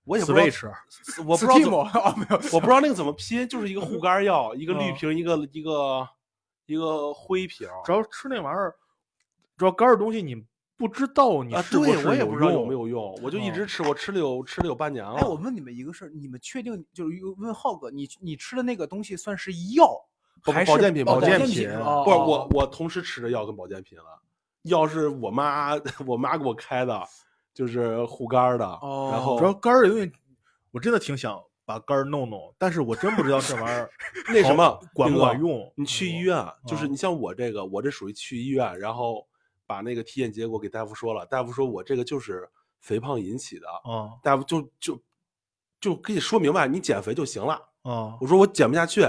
我也不知道，Switch 我不知道怎么，哦没有，我不知道那个怎么拼，就是一个护肝药，一个绿嗯瓶，一个一个一个灰瓶。主要吃那玩意儿，主要肝的东西你不知道你啊，是不对是我也不知道有没有用，我就一嗯直吃，我吃了有吃了有半年了。哎，我问你们一个事儿，你们确定就是问浩哥，你你吃的那个东西算是药保还是保健品哦保保健品？不是哦我，我同时吃着药跟保健品了，药是我妈我妈给我开的，就是护肝儿的，哦然后主要肝儿这东西，我真的挺想把肝儿弄弄，但是我真不知道这玩意儿 那什么管不管用。你去医院，就是嗯你像我这个，我这属于去医院，然后把那个体检结果给大夫说了，大夫说我这个就是肥胖引起的，嗯大夫就就就可以说明白，你减肥就行了。嗯我说我减不下去，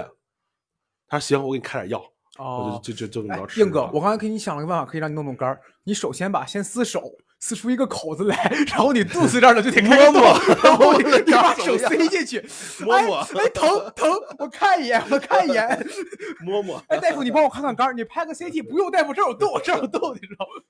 他说行，我给你开点药，我哦，就就就就这么哎着，吃硬哥，我刚才给你想了个办法，可以让你弄弄肝儿。你首先吧，先撕手，撕出一个口子来，然后你肚子这儿呢就得摸摸然后你你把手塞进去，摸摸哎，哎疼疼，我看一眼，我看一眼。摸摸。哎，大夫，你帮我看看肝儿，你拍个 CT，不用，大夫这儿有洞，这儿有洞，你知道吗？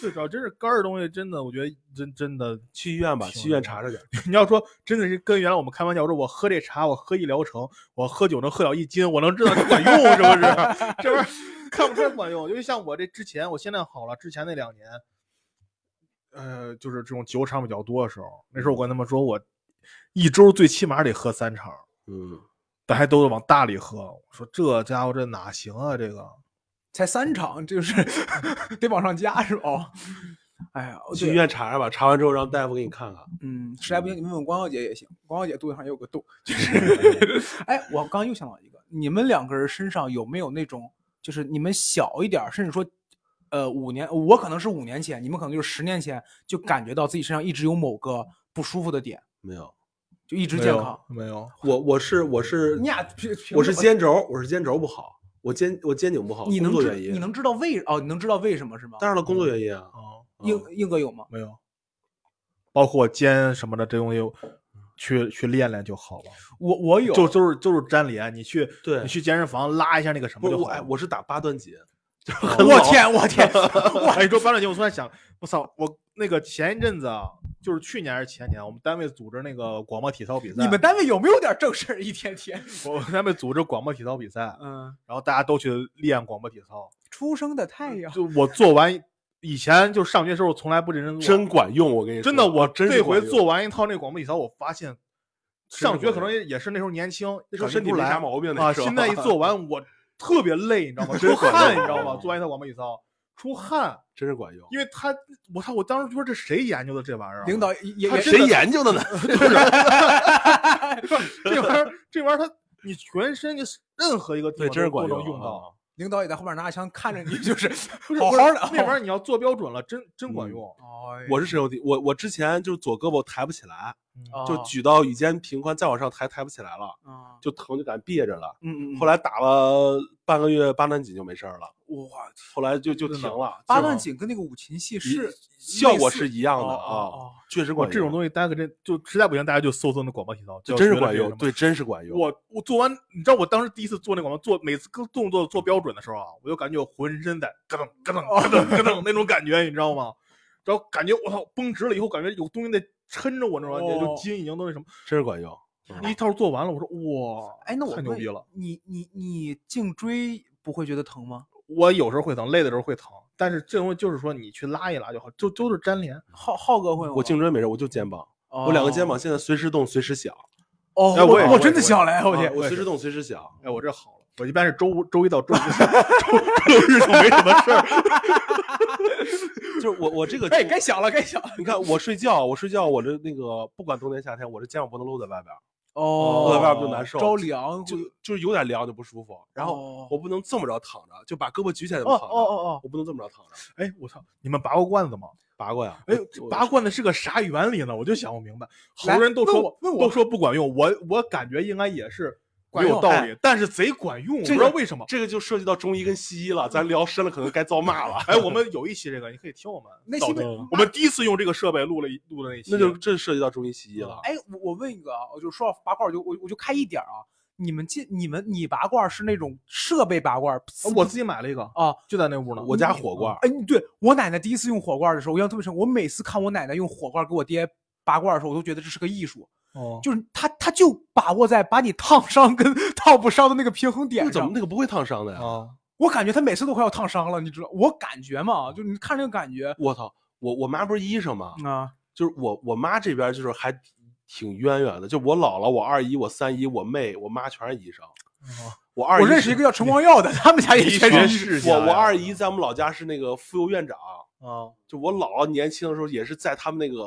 最主要真是肝儿的东西，真的，我觉得真真的，去医院吧，去医院查查去。你要说真的是跟原来我们开玩笑我说，我喝这茶，我喝一疗程，我喝酒能喝了一斤，我能知道它管用是不是？这玩意儿看不出来不管用。因为像我这之前，我现在好了，之前那两年，呃，就是这种酒场比较多的时候，那时候我跟他们说，我一周最起码得喝三场，嗯，但还都是往大里喝。我说这家伙这哪行啊？这个才三场，就是 得往上加是吧？哦，哎呀，去医院查查吧，查完之后让大夫给你看看。嗯，实在不行你问问光耀姐也行，光耀姐肚子上也有个洞。就 是，哎，我刚又想到一个，你们两个人身上有没有那种，就是你们小一点，甚至说，呃，五年，我可能是五年前，你们可能就是十年前，就感觉到自己身上一直有某个不舒服的点，没有，就一直健康。没有？我我是我是你俩我是肩轴，我是肩轴不好，我肩我肩颈不好，你能知工作原因。你能知道为哦，你能知道为什么是吗？当然了，工作原因啊。啊，硬硬哥有吗？没有。包括肩什么的这东西，去去练练就好了。我我有，就就是就是粘连，你去对你去健身房拉一下那个什么就好了。我是打八段锦，我天 我天，哎，你说八段锦，我突然想，我操，我那个前一阵子啊，就是去年还是前年，我们单位组织那个广播体操比赛。你们单位有没有点正事儿？一天天，我们单位组织广播体操比赛，嗯，然后大家都去练广播体操。初升的太阳，就我做完，以前就上学时候从来不认真做，真管用。我跟你说，真的，我真这回做完一套那广播体操，我发现上学可能也也是那时候年轻，那时候身体没啥毛病那啊。时候现在一做完，我特别累，你知道吗？出汗，你知道吗？哦做完一套广播体操出汗，真是管用。因为他，我操，我当时就说这谁研究的这玩意儿啊？领导也也谁研究的呢？这玩意儿，这玩意儿，它你全身你任何一个地对，方都能用到。啊。领导也在后面拿着枪看着你，就是好好的。那玩意儿你要做标准了，真真管嗯用。我是深有体，我我之前就左胳膊抬不起来，嗯就举到与肩平宽，再往上抬抬不起来了，啊，就疼就敢憋着了。嗯嗯，后来打了半个月八段锦就没事儿了，哇后来就就停了。八段锦跟那个五禽戏是效果是一样的啊哦，确实管用。这种东西，大家可真就实在不行，大家就搜搜那广播体操，真是管用，对，真是管用。我我做完，你知道我当时第一次做那广播，做每次动作做标准的时候啊，我就感觉我浑身在咯噔咯噔咯噔咯噔那种感觉，你知道吗？然后感觉我操绷直了以后，感觉有东西在抻着我那种感觉，就哦筋已经都那什么。真是管用。一套做完了，我说哇，哎，那我太牛逼了！你你你颈椎不会觉得疼吗？我有时候会疼，累的时候会疼，但是这东西就是说你去拉一拉就好，就就是粘连。浩浩哥会吗？我颈椎没事，我就肩膀，哦我两个肩膀现在随时动随时响，哦，哎我我真的我也我也想来，我天，啊我随时动随时响。哎，我这好了，我一般是周五周一到周五，周 周六日就没什么事儿。就是我我这个 哎，该想了，该想了。你看我睡觉，我睡觉，我这那个不管冬天夏天，我这肩膀不能露在外边儿，哦露在外边儿就难受，着凉就就是有点凉就不舒服。然后哦我不能这么着躺着，就把胳膊举起来躺着，哦哦哦，我不能这么着躺着，哎，我操，你们拔过罐子吗？拔过呀。哎我，拔罐子是个啥原理呢？我就想不明白。好多人都说我都说不管用，我我感觉应该也是没有道理，但是贼管用，我不这个知道为什么。这个就涉及到中医跟西医了，咱聊深了可能该遭骂了。哎，我们有一期这个，你可以听我们那期我们第一次用这个设备录了一录的那期，那就这涉及到中医西医了。哎，我我问一个啊，我就说到拔罐就我我就开一点啊，你们进你们你拔罐儿是那种设备拔罐儿，我自己买了一个，啊，就在那屋呢。我家火罐儿，哎，对我奶奶第一次用火罐儿的时候，我印象特别深。我每次看我奶奶用火罐儿给我爹拔罐的时候，我都觉得这是个艺术，哦，就是他，他就把握在把你烫伤跟 烫不伤的那个平衡点上怎么。那个不会烫伤的呀？啊，我感觉他每次都快要烫伤了，你知道？我感觉嘛，就你看这个感觉我操！我我妈不是医生吗？啊，就是我我妈这边就是还挺渊源的，就我姥姥、我二姨、我三姨、我妹、我妈全是医生。我二姨我认识一个叫陈光耀的，他们家也医全是我我二姨在我们老家是那个妇幼院长，啊就我姥姥年轻的时候也是在他们那个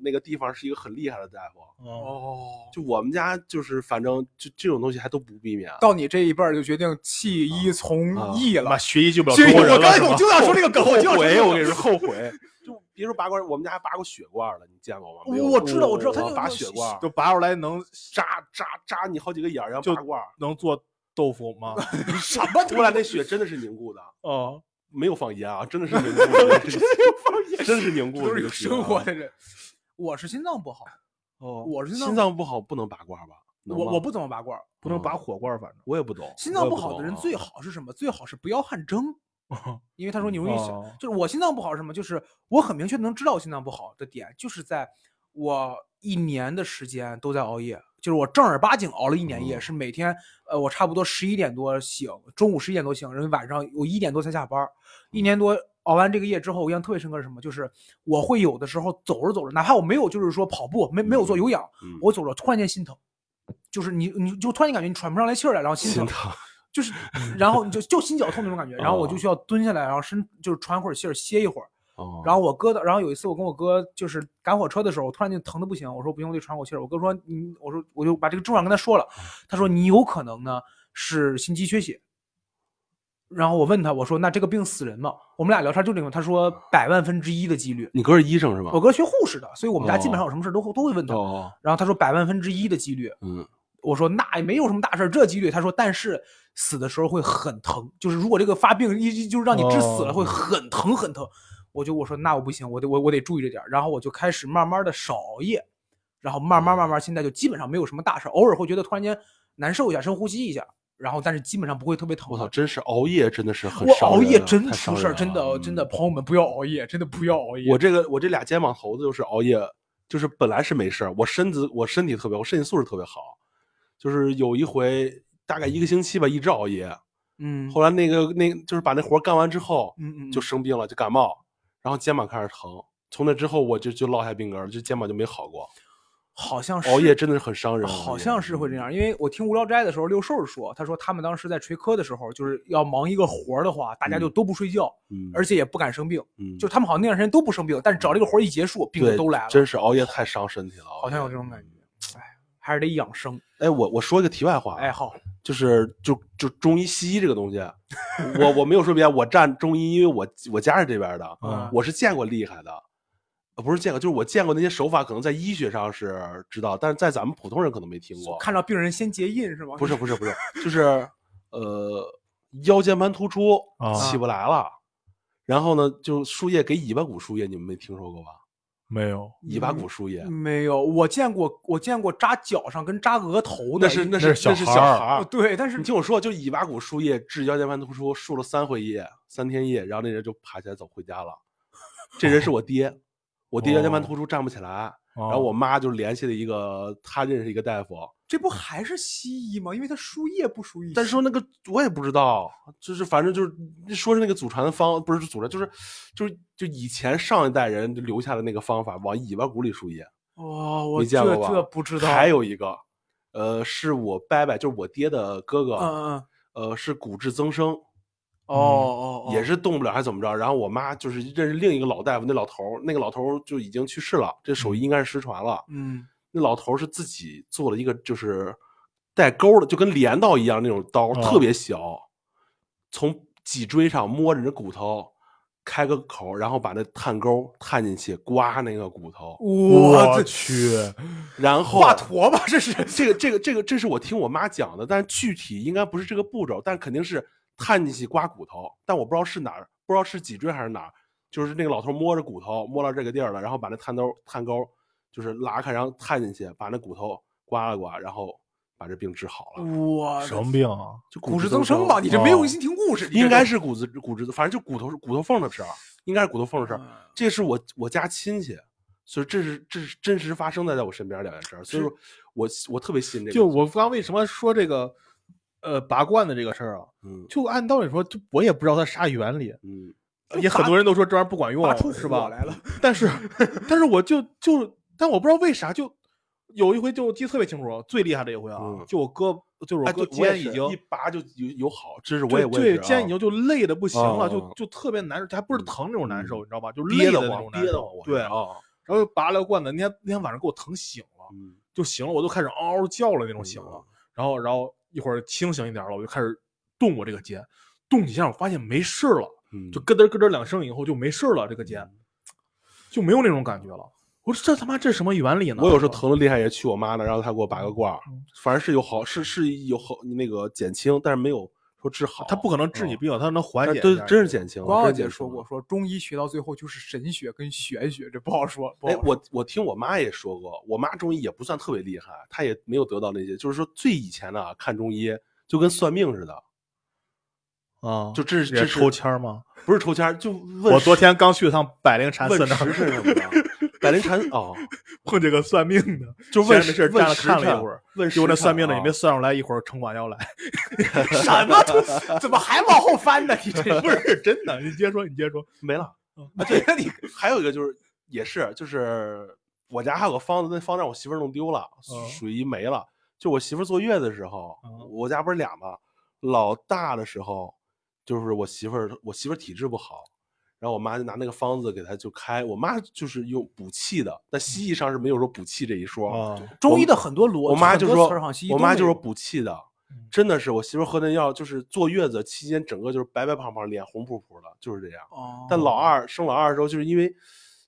那个地方是一个很厉害的大夫。哦，哦。就我们家就是反正就这种东西还都不避免。到你这一辈儿就决定弃医从啊医了妈。学医救不了国人了我刚才 我就要说这个梗，后悔，我跟你说后悔。就别说拔罐，我们家还拔过血罐了，你见过吗？我知道我知道他就拔血罐，就拔出来能扎扎扎你好几个眼儿，然后就拔罐儿，能做豆腐吗？什么出来那血真的是凝固的，哦，没有放盐啊，真的是凝固 的，真是真是凝固了，都是生活的人。我是心脏不好，哦，我是心脏不好不能拔罐吧？我我不怎么拔罐。不能拔火罐，反正我也不懂，心脏不好的人最好是什么？最好是不要汗蒸，因为他说你容易想，哦就是我心脏不好是什么？就是我很明确能知道我心脏不好的点，就是在我一年的时间都在熬夜，就是我正儿八经熬了一年夜，哦是每天呃我差不多十一点多醒，中午十一点多醒，然后晚上我一点多才下班儿。一年多熬完这个夜之后，我印象特别深刻是什么？就是我会有的时候走着走着，哪怕我没有就是说跑步，没没有做有氧，嗯我走着突然间心疼，就是你你就突然间感觉你喘不上来气儿来，然后心疼，心疼，就是然后你就就心绞痛那种感觉，然后我就哦需要蹲下来，然后伸就是喘会儿气儿歇一会儿。哦然后我哥的，然后有一次我跟我哥就是赶火车的时候，我突然就疼的不行，我说不行，我得喘口气儿。我哥说你，我说我就把这个症状跟他说了，他说你有可能呢是心肌缺血。然后我问他，我说那这个病死人吗？我们俩聊天就这个，他说百万分之一的几率。你哥是医生是吧？我哥学护士的，所以我们家哦基本上有什么事都会都会问他。哦，然后他说百万分之一的几率，嗯，我说那也没有什么大事儿，这几率。他说但是死的时候会很疼，就是如果这个发病一一就是让你致死了，哦会很疼很疼。我就我说那我不行，我得我我得注意着点。然后我就开始慢慢的少熬夜，然后慢慢慢慢现在就基本上没有什么大事，偶尔会觉得突然间难受一下，深呼吸一下，然后但是基本上不会特别疼我操，真是熬夜真的是很我熬夜真出事儿，真的真的，嗯朋友们不要熬夜，真的不要熬夜。我这个我这俩肩膀头子就是熬夜，就是本来是没事儿，我身子我身体特别，我身体素质特别好，就是有一回大概一个星期吧，一直熬夜，嗯后来那个那就是把那活干完之后，嗯嗯就生病了，就感冒，然后肩膀开始疼，从那之后我就就落下病根了，就肩膀就没好过。好像是熬夜真的是很伤人，好像是会这样，因为我听《无聊斋》的时候，六兽说，他说他们当时在锤科的时候，就是要忙一个活儿的话，大家就都不睡觉，嗯，而且也不敢生病，嗯，就是他们好像那段时间都不生病，但是只要这个活儿一结束，病就都来了，真是熬夜太伤身体了，好像有这种感觉。哎，还是得养生。哎，我我说一个题外话，啊哎，，好，就是就就中医西医这个东西，我我没有说别的，我站中医，因为我我家是这边的，嗯我是见过厉害的，呃不是见过，就是我见过那些手法，可能在医学上是知道，但是在咱们普通人可能没听过。看到病人先结印是吗？不是不是不是，就是呃腰间盘突出啊起不来了，然后呢就输液给尾巴骨输液，你们没听说过吧？没有，尾巴骨输液，没有，我见过，我见过扎脚上跟扎额头的，那是那那是那是孩儿小孩儿。哦对，但是你听我说，就尾巴骨输液治腰间盘突出，输了三回液，三天液，然后那人就爬起来走回家了。这人是我爹，我爹腰间盘突出站不起来，然然后我妈就联系了一个她认识一个大夫，这不还是西医吗？因为他输液不输液，但是说那个我也不知道，就是反正就是说是那个祖传的方，不是祖传，就是就是就以前上一代人留下的那个方法，往尾巴骨里输液。哇，我没见过吧？这这不知道。还有一个，呃，是我伯伯，就是我爹的哥哥，嗯嗯，呃，是骨质增生，哦哦，哦也是动不了还是怎么着？然后我妈就是认识另一个老大夫，那老头儿，那个老头儿就已经去世了，这手艺应该是失传了。嗯那老头是自己做了一个就是带钩的，就跟镰刀一样那种刀，哦特别小，从脊椎上摸着这骨头。开个口，然后把那探钩探进去，刮那个骨头，我去，然后华佗吧？这是这个这个这个这是我听我妈讲的，但是具体应该不是这个步骤，但肯定是探进去刮骨头，但我不知道是哪儿，不知道是脊椎还是哪儿，就是那个老头摸着骨头摸到这个地儿了，然后把那探钩探钩就是拉开，然后探进去，把那骨头刮了刮，然后把这病治好了。哇什么病啊？就骨质增增生吧？你这没有哦一心听故事，应该是是骨质骨质，反正就骨头骨头缝的事儿，应该是骨头缝的事儿。嗯这是我我家亲戚，所以这是这是真实发生在在我身边两件事儿，所以说我我特别信这个。就我刚为什么说这个，呃，拔罐的这个事儿啊？嗯就按道理说，就我也不知道它啥原理，嗯也很多人都说这玩意儿不管用是吧？来了。但是，但是我就就，但我不知道为啥，就有一回就我记得特别清楚，最厉害的一回啊，嗯就我哥，就是我哎，哥对我也肩已经一拔就有有好，这是我也我也是啊肩已经就累的不行了，哦就就特别难受，还不是疼那种难受，嗯你知道吧？就累的那憋得慌种难受憋得慌，我对，啊，然后就拔了个罐子，那天那天晚上给我疼醒了，嗯就醒了，我都开始嗷嗷叫了那种醒了，然后然后一会儿清醒一点了，我就开始动我这个肩，动几下我发现没事儿了，嗯，就咯噔咯噔两声以后就没事儿了，这个肩就没有那种感觉了。我说这他妈这是什么原理呢？我有时候疼的厉害也去我妈那，让她给我拔个罐反正是有好是是有好那个减轻，但是没有说治好。他不可能治你病，他能缓解真是减轻了。光耀真是减轻了姐说过，。说中医学到最后就是神学跟玄学，这不好说。哎，我我听我妈也说过，我妈中医也不算特别厉害，她也没有得到那些，就是说最以前的啊看中医就跟算命似的，啊，就这是这是抽签吗？不是抽签，就问我昨天刚去了趟百灵禅问寺那儿，时辰什么的，百灵禅哦，碰见个算命的，就问没事问站着时辰看了一会儿，问结果那算命的也没算出来，一会儿城管要来，什么都怎么还往后翻呢？你这不是真的。你接着说，你接着说。没了。啊？对，你还有一个就是，也是就是我家还有个方子，那方让我媳妇儿弄丢了，嗯属于没了。就我媳妇儿坐月子的时候，嗯我家不是俩吗？老大的时候，就是我媳妇儿，我媳妇儿体质不好，然后我妈就拿那个方子给她就开。我妈就是用补气的，但西医上是没有说补气这一说。啊，中医的很多逻，我妈就说我妈就说补气的嗯，真的是我媳妇喝那药，就是坐月子期间，整个就是白白胖胖，脸红扑扑的，就是这样。哦，但老二生老二的时候，就是因为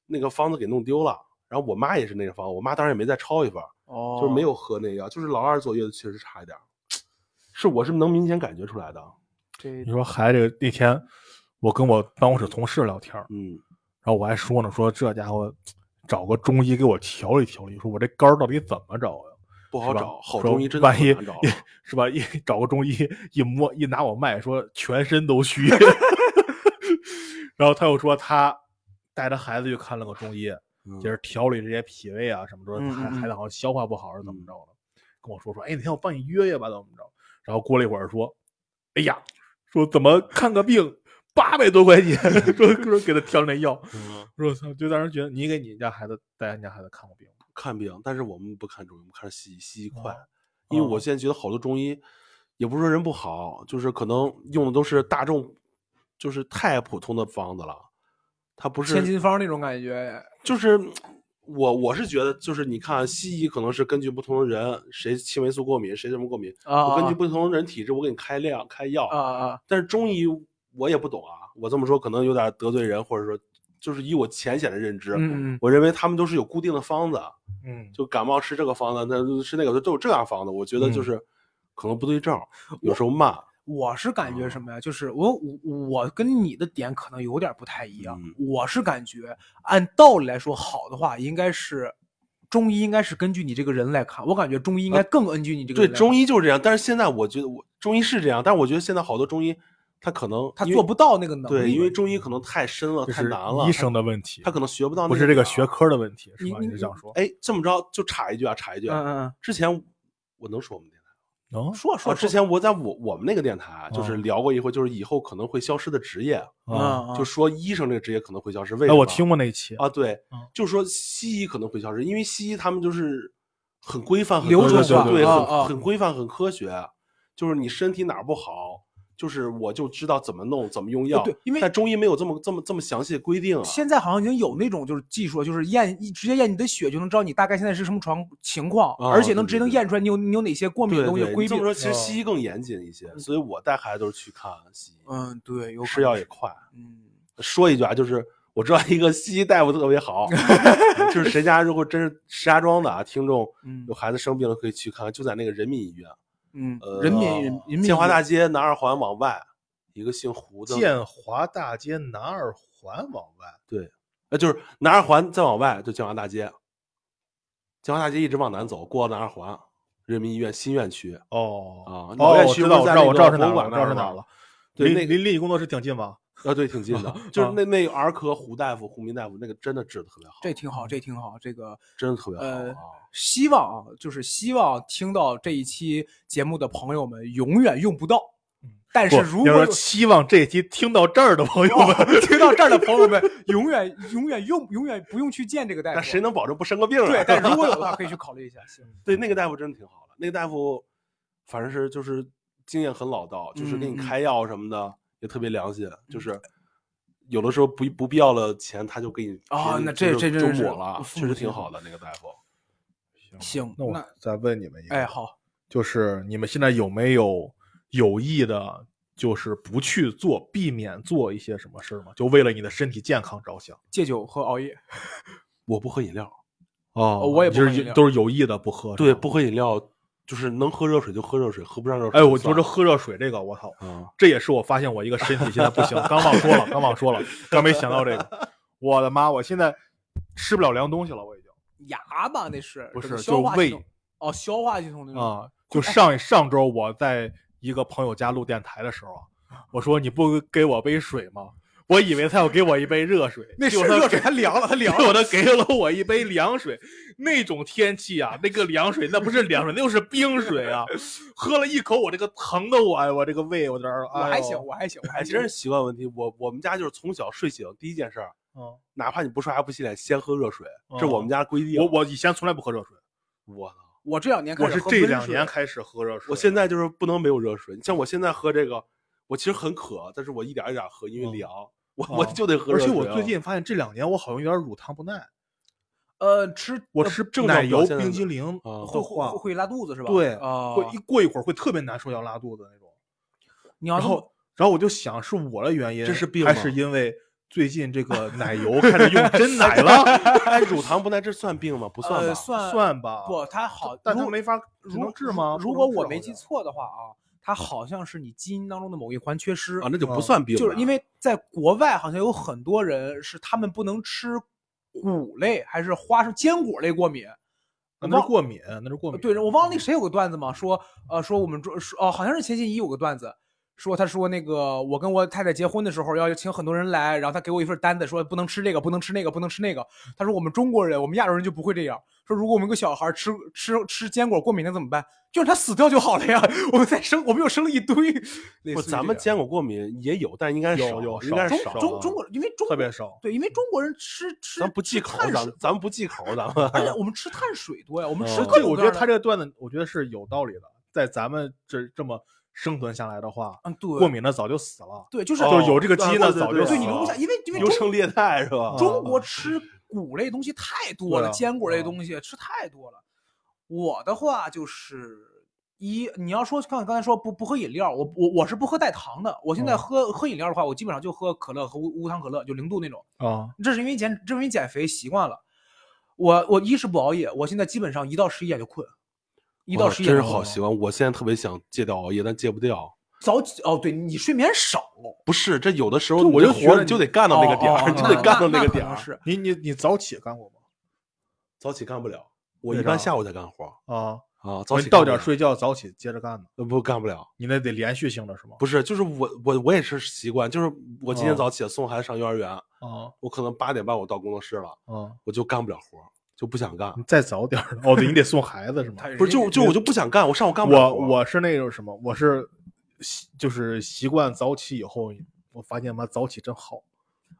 那个方子给弄丢了，然后我妈也是那个方子，我妈当时也没再抄一份，哦就是没有喝那药，就是老二坐月子确实差一点，是我是能明显感觉出来的。这你说孩子这个那天，我跟我办公室同事聊天儿，嗯，然后我还说呢，说这家伙找个中医给我调理调理，说我这肝到底怎么找呀？不好找，好中医真的万一很难找。是吧？一找个中医一摸一拿我脉，说全身都虚。然后他又说他带着孩子去看了个中医，嗯就是调理这些脾胃啊什么的，嗯孩孩子好像消化不好是怎么着的，跟我说说，哎，哪天我帮你约约吧，怎么着？然后过了一会儿说，哎呀，说怎么看个病八百多块钱，说说给他挑那药，嗯说我操，就当时觉得你给你家孩子带人家孩子看过病吗？看病，但是我们不看中医，我们看西医，西医快。哦因为我现在觉得好多中医，也不是说人不好，就是可能用的都是大众，就是太普通的方子了。他不是千金方那种感觉，就是我我是觉得，就是你看西医可能是根据不同的人，谁青霉素过敏，谁什么过敏，啊我根据不同的人体质，我给你开量开药。啊啊，但是中医我也不懂啊，我这么说可能有点得罪人，或者说就是以我浅显的认知，我认为他们都是有固定的方子，嗯，就感冒吃这个方子，那吃那个都有这样方子。我觉得嗯就是可能不对症，有时候慢。我是感觉什么呀？就是我我我跟你的点可能有点不太一样。嗯我是感觉按道理来说，好的话应该是中医应该是根据你这个人来看。我感觉中医应该更根据你这个对。中医就是这样。但是现在我觉得我中医是这样，但是我觉得现在好多中医他可能他做不到那个能力。对，因为中医可能太深了，太难了。医生的问题，他可能学不到，不是这个学。科的问题，是吧？你你是这样说？哎，这么着就插一句啊，插一句啊。嗯嗯嗯，之前我能说我们电台能说说啊，之前我在我我们那个电台啊就是哦聊过一回，就是以后可能会消失的职业，啊，嗯就说医生这个职业可能会消失。为哎，什么？我听过那一期啊，对嗯，就说西医可能会消失，因为西医他们就是很规范、很流科学程化对，很很规范、很科学。就是你身体哪儿不好，就是我就知道怎么弄、怎么用药。对因为但中医没有这么这么这么详细的规定啊。现在好像已经有那种就是技术，就是验一直接验你的血就能知道你大概现在是什么状情况，啊而且能直接能验出来你有你有哪些过敏的东西规避你这么。说，其实哦西医更严谨一些，所以我带孩子都是去看西医，嗯，对，有吃药也快。嗯说一句啊，就是我知道一个西医大夫特别好，就是谁家如果真是石家庄的啊听众嗯有孩子生病了可以去看，就在那个人民医院，嗯呃，人民人人民建华大街南二环往外，一个姓胡的，建华大街南二环往外，对，呃，就是南二环再往外就建华大街，建华大街一直往南走，过了南二环，人民医院新院区哦啊，哦，老院区我知道，我知道，是在那我知道是哪儿了，个博物馆我知道是哪儿了。离那离离你工作室挺近吧？啊，对，挺近的，就是那那儿科胡大夫、胡明大夫，那个真的治的特别好，这挺好，这挺好，这个真的特别好呃啊。希望啊，就是希望听到这一期节目的朋友们永远用不到。但是如果希望这一期听到这儿的朋友们，听到这儿的朋友们，永远永远用永远不用去见这个大夫。那谁能保证不生个病啊？对？但如果有的话，可以去考虑一下。行，对，那个大夫真的挺好的。那个大夫，反正是就是经验很老道，就是给你开药什么的、也特别良心，就是有的时候不不必要的钱他就给你啊哦那这这真是抹了，确实挺好的那个大夫。行那我再问你们一个，哎，，好，就是你们现在有没有有意的，就是不去做，避免做一些什么事儿吗？就为了你的身体健康着想。戒酒和熬夜。我不喝饮料，哦我也不就喝饮料是都是有意的不喝。对，不喝饮料就是能喝热水就喝热水，喝不上热水哎，我说这喝热水这个，我操，啊，这也是我发现我一个身体现在不行，刚忘说了，刚忘说了，刚没想到这个。我的妈，我现在吃不了凉东西了，我已经牙吧，那是不是就胃哦，消化系统那种啊，就上上周我在一个朋友家录电台的时候啊，我说你不给我杯水吗？我以为他要给我一杯热水，那是热水，他凉了，他凉了。他给了我一杯凉水，那种天气啊，那个凉水那不是凉水，那就是冰水啊！喝了一口，我这个疼的我，哎，我这个胃，我这儿，哎我还行，我还行，我哎，还行真是。习惯问题。我我们家就是从小睡醒第一件事儿，嗯，哪怕你不刷牙不洗脸，先喝热水，这我们家规定。我我以前从来不喝热水，我操！我这两年开我是这两年开始喝热水。我现在就是不能没有热水。你像我现在喝这个，我其实很渴，但是我一点一点喝，因为嗯凉，我我哦就得喝而热水啊。且我最近发现这两年我好像有点乳糖不耐，呃吃呃我吃正奶油冰激凌啊会会，会拉肚子是吧？对啊，会一过一会儿会特别难受，要拉肚子那种。你要然后，然后我就想是我的原因，这是病还是因为最近这个奶油开始用真奶了？哎，乳糖不耐这算病吗？不算吧？呃算算吧，不，它好，如但它没法如能治吗？如果我没记错的话啊，它好像是你基因当中的某一环缺失啊，那就不嗯算病了，就是因为在国外好像有很多人是他们不能吃谷类还是花生坚果类过敏。那是过敏，那是过敏。对，我忘了那谁有个段子嘛，说呃说我们中说哦好像是钱信一有个段子，说他说那个我跟我太太结婚的时候要请很多人来，然后他给我一份单子说不能吃这个，不能吃那个，不能吃那个。他说我们中国人，我们亚洲人就不会这样。说如果我们有个小孩吃吃吃坚果过敏，了怎么办？就让他死掉就好了呀。我们再生，我们又生了一堆。不，咱们坚果过敏也有，但应该有少，有应该少是少啊中中中国，因为中国特别少。对，因为中国人吃吃咱不忌口，咱们咱们不忌口，咱们 而且我们吃碳水多呀，我们吃我觉得他这个段子，我觉得是有道理的。在咱们这这么生存下来的话，嗯对过敏的早就死了。对，就是就是有这个基因的对对对早就对你留不下，因为因为优胜劣汰是吧？中国吃谷类东西太多了，啊坚果类啊东西吃太多了。我的话就是一，你要说刚刚才说不不喝饮料，我我我是不喝带糖的。我现在嗯喝、喝饮料的话，我基本上就喝可乐和无无糖可乐，就零度那种。啊，这是因为减，这是因为减肥习惯了。我我一是不熬夜，我现在基本上一到十一点就困，一到十一点真是好习惯。我现在特别想戒掉熬夜，但戒不掉。早起哦，对你睡眠少，不是，这有的时候我就觉得就得干到那个点儿，就得干到那个点儿。是你你你早起干过吗？早起干不了，我一般下午才干活啊，啊。早我你到起干不了点睡觉，早起接着干呢。呃不干不了。你那得连续性的是吗？不是，就是我我我也是习惯，就是我今天哦早起送孩子上幼儿园，啊我可能八点半我到工作室了，啊，我就干不了活，就不想干你。再早点哦，对你得送孩子是吗？他不是，就就我就不想干，我上午干不了我活。我是那种什么，我是习就是习惯早起以后，我发现妈早起真好。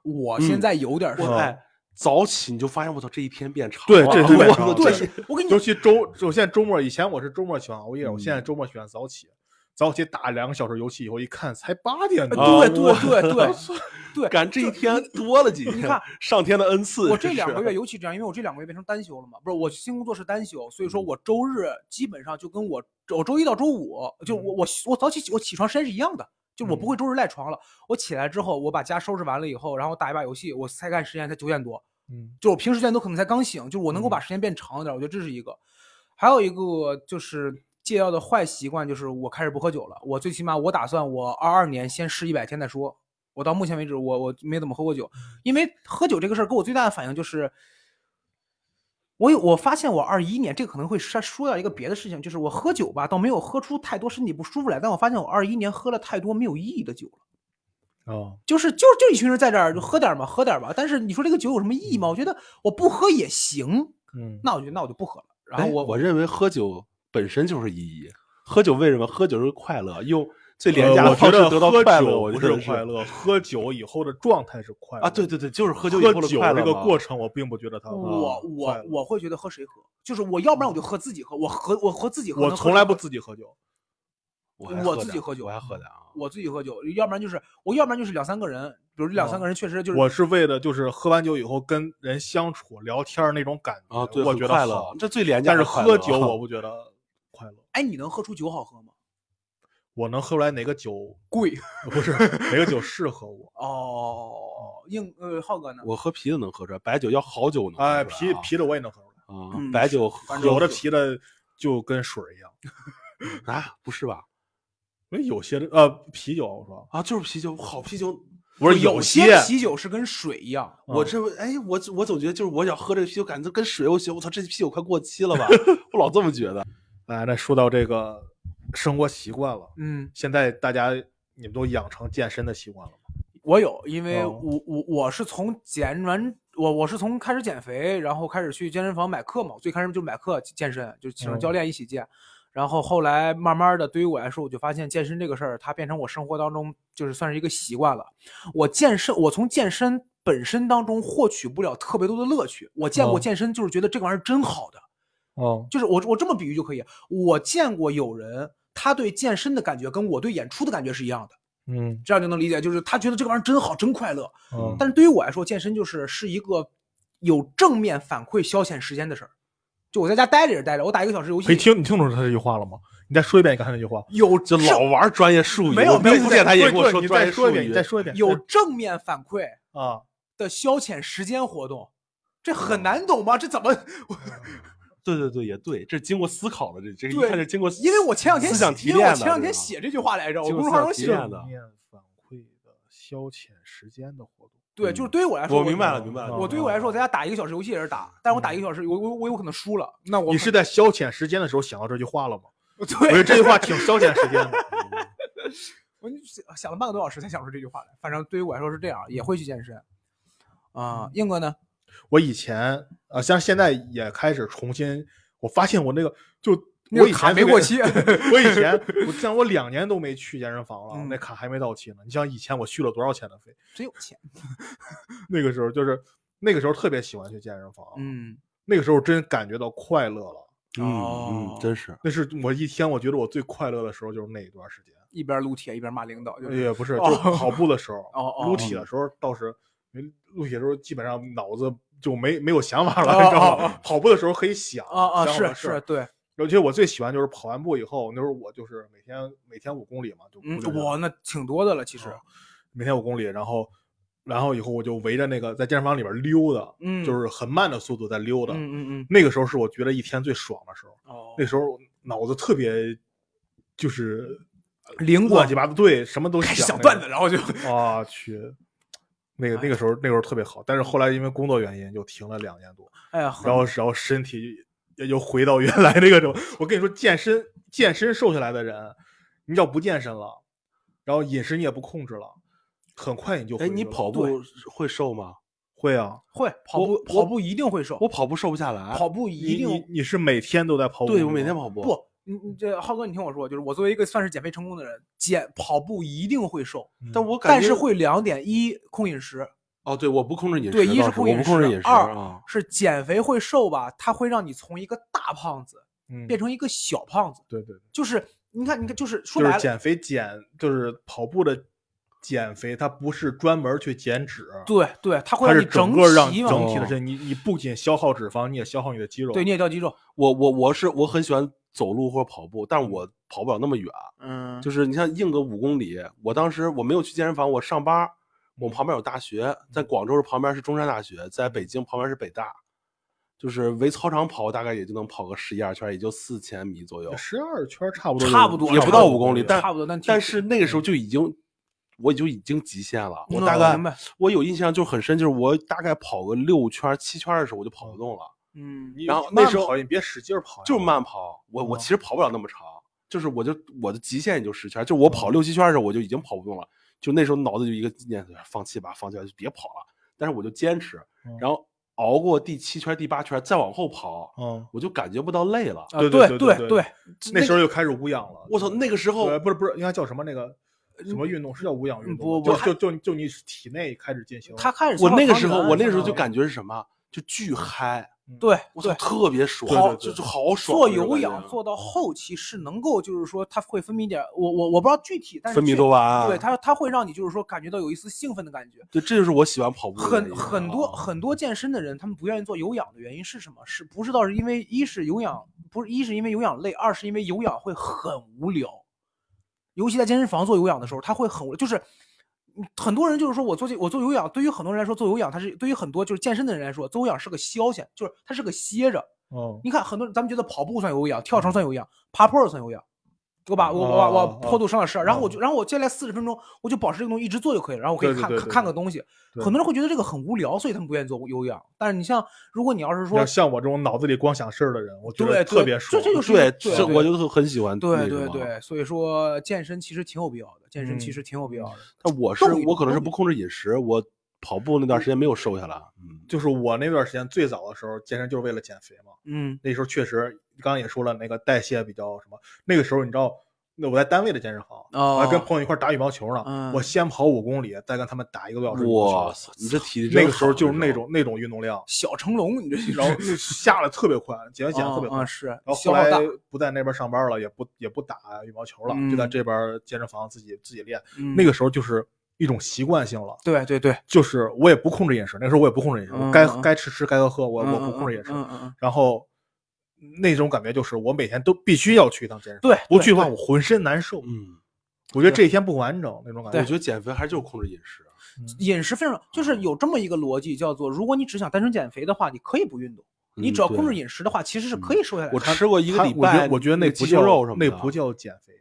我现在有点是我哎，早起你就发现我操，这一天变长了。对对对我跟你尤其周，我现在周末以前我是周末喜欢熬夜，我现在嗯周末喜欢早起。早起打两个小时游戏以后，一看才八点多。对对我对对对，赶这一天多了几天，你看上天的恩赐。我这两个月尤其这样，因为我这两个月变成单休了嘛，不是我新工作是单休，所以说我周日基本上就跟我我周一到周五，就我我我早起我起床时间是一样的，就我不会周日赖床了。我起来之后，我把家收拾完了以后，然后打一把游戏，我才干时间才九点多，嗯就我平时时间都可能才刚醒，就是我能够把时间变长一点，我觉得这是一个。还有一个就是戒掉的坏习惯，就是我开始不喝酒了。我最起码我打算我二二年先试一百天再说。我到目前为止，我我没怎么喝过酒，因为喝酒这个事儿给我最大的反应就是，我有我发现我二一年这个可能会说说到一个别的事情，就是我喝酒吧，倒没有喝出太多身体不舒服来，但我发现我二一年喝了太多没有意义的酒了。哦，就是就就一群人在这儿就喝点儿嘛，喝点吧。但是你说这个酒有什么意义吗？我觉得我不喝也行，嗯，那我就那我就不喝了。然后哎我我认为喝酒本身就是意义。喝酒为什么？喝酒是快乐，用最廉呃价的我觉得方式得到喝快乐。酒不我觉得是快乐，喝酒以后的状态是快乐啊！对对对，就是喝酒以后的快乐这个过程，我并不觉得它我快乐我我会觉得和谁喝，就是我要不然我就喝自己喝，我喝我和自己喝，我从来不自己喝酒。我自己喝酒我还喝的啊。我自己喝酒，要不然就是我要不然就是两三个人，比如两三个人确实就是我是为了就是喝完酒以后跟人相处聊天那种感觉啊，对，我觉得快乐，这最廉价但是喝酒我不觉得快乐。哎，你能喝出酒好喝吗？我能喝出来哪个酒贵不是哪个酒适合我？哦，硬呃浩哥呢？我喝啤的能喝出来，白酒要好酒能喝出来哎，啊。啤啤的我也能喝出来，啊嗯，白酒反正有的啤的就跟水一样。啊，不是吧？因为有些的呃啤酒，我说啊，就是啤酒，好啤酒。不是有些啤酒是跟水一样，我这哎，我我总觉得就是我想喝这个啤酒，感觉跟水我行。我操，这啤酒快过期了吧？我老这么觉得。哎，那说到这个生活习惯了，嗯，现在大家你们都养成健身的习惯了吗？我有，因为哦我我我是从减完我我是从开始减肥，然后开始去健身房买课嘛，最开始就买课健身，就请嗯教练一起健。然后后来慢慢的，对于我来说，我就发现健身这个事儿，它变成我生活当中就是算是一个习惯了。我健身，我从健身本身当中获取不了特别多的乐趣。我见过哦健身，就是觉得这个玩意儿真好的，哦，就是我我这么比喻就可以。我见过有人，他对健身的感觉跟我对演出的感觉是一样的，嗯这样就能理解，就是他觉得这个玩意儿真好，真快乐。嗯，但是对于我来说，健身就是是一个有正面反馈消遣时间的事儿。就我在家待着也是待着，我打一个小时游戏，你听你听懂他这句话了吗？你再说一遍你刚才那句话。有就老玩专业术语，没有我没有他也跟我说专业术再说一遍，你语再。说一遍。有正面反馈啊，的消遣时间活动，这很难懂吗？这怎么？对对对，也对，这是经过思考的，这这一对看就经过，因为我前两天思想写因为我前两天写这句话来着，我公众号上写的。反馈的消遣时间的活动。对，就是对于我来说，我明白了，明白了。我对于我来说，我在家打一个小时游戏也是打，但是我打一个小时，我我我有可能输了。那我你是在消遣时间的时候想到这句话了吗？我觉得这句话挺消遣时间的。我就想想了半个多小时才想出这句话来。反正对于我来说是这样，也会去健身。啊，硬哥呢？我以前啊，像现在也开始重新，我发现我那个就我以前没过期 我以前我像我两年都没去健身房了，嗯那卡还没到期呢。你像以前我续了多少钱的费？真有钱。那个时候就是那个时候特别喜欢去健身房，嗯，那个时候真感觉到快乐了。嗯哦嗯，真是。那是我一天我觉得我最快乐的时候就是那一段时间，一边撸铁一边骂领导，就是也不是，哦就跑步的时候，哦哦撸铁的时候倒是，撸铁的时候基本上脑子就没没有想法哦了，你知道哦吗？跑步的时候可以想啊啊，是是，对，尤其我最喜欢就是跑完步以后，那时候我就是每天每天五公里嘛，就我那挺多的了，其实。啊每天五公里，然后然后以后我就围着那个在健身房里边溜达，嗯就是很慢的速度在溜达。嗯嗯嗯，那个时候是我觉得一天最爽的时候，哦那时候脑子特别就是灵光乱七八糟，对，什么都想那种想段子，然后就我去，那个那个时候那个时候特别好，但是后来因为工作原因就停了两年多，哎呀，然后然后身体也就回到原来那个种。我跟你说，健身健身瘦下来的人，你要不健身了，然后饮食你也不控制了，很快你就哎，你跑步会瘦吗？会啊？会跑步，跑步一定会瘦，我跑步瘦不下来。跑步一定你你是每天都在跑步？对我每天跑步。不，你你这浩哥，你听我说，就是我作为一个算是减肥成功的人，减跑步一定会瘦，嗯，但我感觉但是会两点：一控饮食，哦，对，我不控制饮食，对，一是控饮食，控制饮食二啊。是减肥会瘦吧，它会让你从一个大胖子嗯变成一个小胖子，对对对，就是你看，你看，就是说白了，就是减肥减就是跑步的减肥，它不是专门去减脂，对对，它会让你整个让整体的身，你你不仅消耗脂肪，你也消耗你的肌肉。对，你也掉肌肉，我我我是我很喜欢走路或者跑步，但是我跑不了那么远。嗯，就是你像硬个五公里，我当时我没有去健身房，我上班，我旁边有大学，在广州旁边是中山大学，在北京旁边是北大，就是围操场跑，大概也就能跑个十一二圈，也就四千米左右，十二圈差不多，差不多也不到五公里，但差不多但但是那个时候就已经。我就已经极限了，我嗯大概我有印象就很深，就是我大概跑个六圈七圈的时候我就跑不动了，嗯，然后那时候跑你别使劲跑，就是慢跑，我我哦其实跑不了那么长，就是我就我的极限也就十圈，就我跑六七圈的时候我就已经跑不动了，就那时候脑子就一个念头，放弃吧，放弃吧，就别跑了。但是我就坚持，嗯然后熬过第七圈、第八圈，再往后跑，嗯，我就感觉不到累了。啊对对对对那时候就开始无氧了。我操，那个时候呃，不是不是，应该叫什么那个什么运动？是叫无氧运动不吗？不就就就就你体内开始进行。他开始我那个时候，我那个时候就嗯感觉是什么，就巨嗨，对我操，对。特别爽，对对对就就好爽。做有氧做到后期是能够，就是说它会分泌点，我我我不知道具体，但是分泌多巴胺，对它它会让你就是说感觉到有一丝兴奋的感觉。对，这就是我喜欢跑步很很多啊很多健身的人，他们不愿意做有氧的原因是什么？是不知道是因为一是有氧，不是一是因为有氧累，二是因为有氧会很无聊。尤其在健身房做有氧的时候，他会很无聊，就是嗯很多人就是说我做这我做有氧，对于很多人来说做有氧，它是对于很多就是健身的人来说，做有氧是个消遣，就是它是个歇着。哦，你看很多人咱们觉得跑步算有氧，跳绳算有氧，爬坡算有氧，我把我我我哦坡度上了十二，然后我哦就然后我接下来四十分钟我就保持这个东西一直做就可以了，然后我可以看看个东西。对很多人会觉得这个很无聊，所以他们不愿意做有氧。但是你像如果你要是说像我这种脑子里光想事儿的人，我觉对得特别爽。这这就是对，对我就是很喜欢对。对对，所以说健身其实挺有必要的，健身其嗯实挺有必要的。但我是我可能是不控制饮食，我跑步那段时间没有瘦下来。嗯，就是我那段时间最早的时候健身就是为了减肥嘛，嗯那时候确实刚刚也说了，那个代谢比较什么，那个时候你知道。那我在单位的健身房，哦我还跟朋友一块打羽毛球呢。嗯我先跑五公里，再跟他们打一个多小时。哇塞，你这体力那个时候就是那种那种运动量，小成龙，你这是然后下来特别快，减 肥减的特别快。然后后来。不在那边上班了，也不也不打羽毛球了，嗯就在这边健身房自己自己练。嗯那个时候就是一种习惯性了，对对对，就是我也不控制饮食，那个时候我也不控制饮食，该嗯该吃吃，该喝喝，我我嗯不控制饮食。嗯嗯嗯，然后那种感觉就是我每天都必须要去一趟健身房，对对不去的话我浑身难受，嗯，我觉得这一天不完整那种感觉。我觉得减肥还是就是控制饮食。饮食非常就是有这么一个逻辑，叫做如果你只想单纯减肥的话，你可以不运动，你嗯只要控制饮食的话，其实是可以瘦下来的。我吃过一个礼拜，我觉得那不叫肉什么的，那不叫减肥，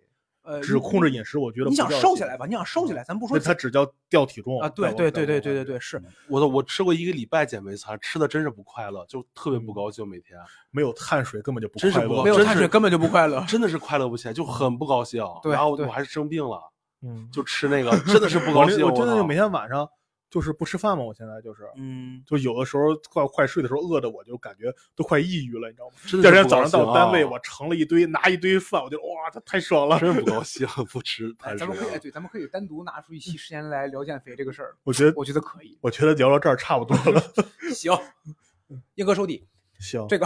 呃，只控制饮食，我觉得你想瘦下来吧，你想瘦下来，咱不说那它只叫掉体重啊，对对对对对对对，是我的我吃过一个礼拜减肥餐，吃的真是不快乐，就特别嗯不高兴，每天没有碳水根本就不快乐真是没有碳水根本就不快乐。真的是快乐不起来，就很不高兴。然后我还是生病了，嗯，就吃那个，真的是不高兴。我真的就每天晚上就是不吃饭嘛，我现在就是。嗯，就有的时候快快睡的时候饿的我就感觉都快抑郁了，你知道吗？第二天早上到单位，啊我盛了一堆拿一堆饭，我就哇，这太爽了。真不高兴，不吃 碳水咱们可以。对，咱们可以单独拿出一期时间来聊减肥这个事儿，我觉得我觉得可以。我觉得聊到这儿差不多了。行，硬哥收底，行，这个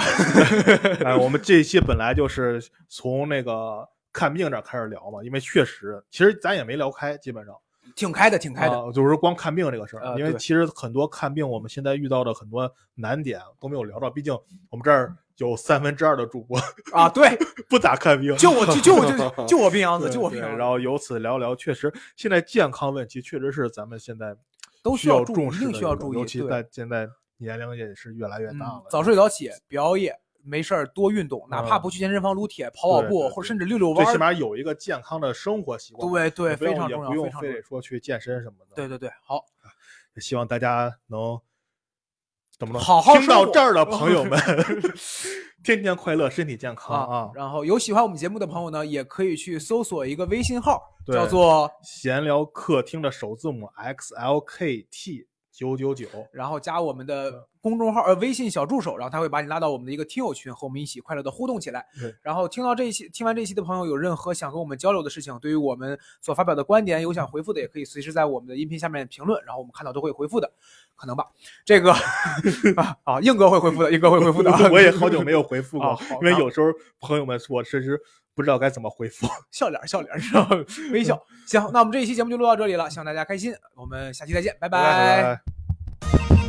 哎，我们这一期本来就是从那个看病这儿开始聊嘛，因为确实，其实咱也没聊开，基本上挺开的，挺开的。啊，就是光看病这个事儿，呃因为其实很多看病，我们现在遇到的很多难点都没有聊到，毕竟我们这儿有三分之二的主播 啊，对，不咋看病，就我就就我就 就我病秧子，就我病秧子，然后由此聊聊，确实现在健康问题确实是咱们现在都需需要注意一重视的一定需要注意尤其在现在年龄也是越来越大嗯了，早睡早起，不熬夜，没事儿多运动，哪怕嗯不去健身房撸铁、跑跑步，或者甚至溜溜弯儿。最起码有一个健康的生活习惯，对对，非常重要，也不用非得。说去健身什么的，对对对，好，希望大家能怎么说，好好听到这儿的朋友们，天天快乐，身体健康啊啊！然后有喜欢我们节目的朋友呢，也可以去搜索一个微信号，叫做闲聊客厅的首字母 X L K T 九九九，然后加我们的公众号呃微信小助手，然后他会把你拉到我们的一个听友群，和我们一起快乐的互动起来。对。然后听到这一期，听完这一期的朋友有任何想跟我们交流的事情，对于我们所发表的观点有想回复的，也可以随时在我们的音频下面评论，然后我们看到都会回复的，可能吧？这个 啊啊，硬哥会回复的，硬哥会回复的。我也好久没有回复过啊，因为有时候朋友们我确实不知道该怎么回复。笑脸笑脸知道吗？微笑。行，那我们这一期节目就录到这里了，希望大家开心，我们下期再见，拜拜拜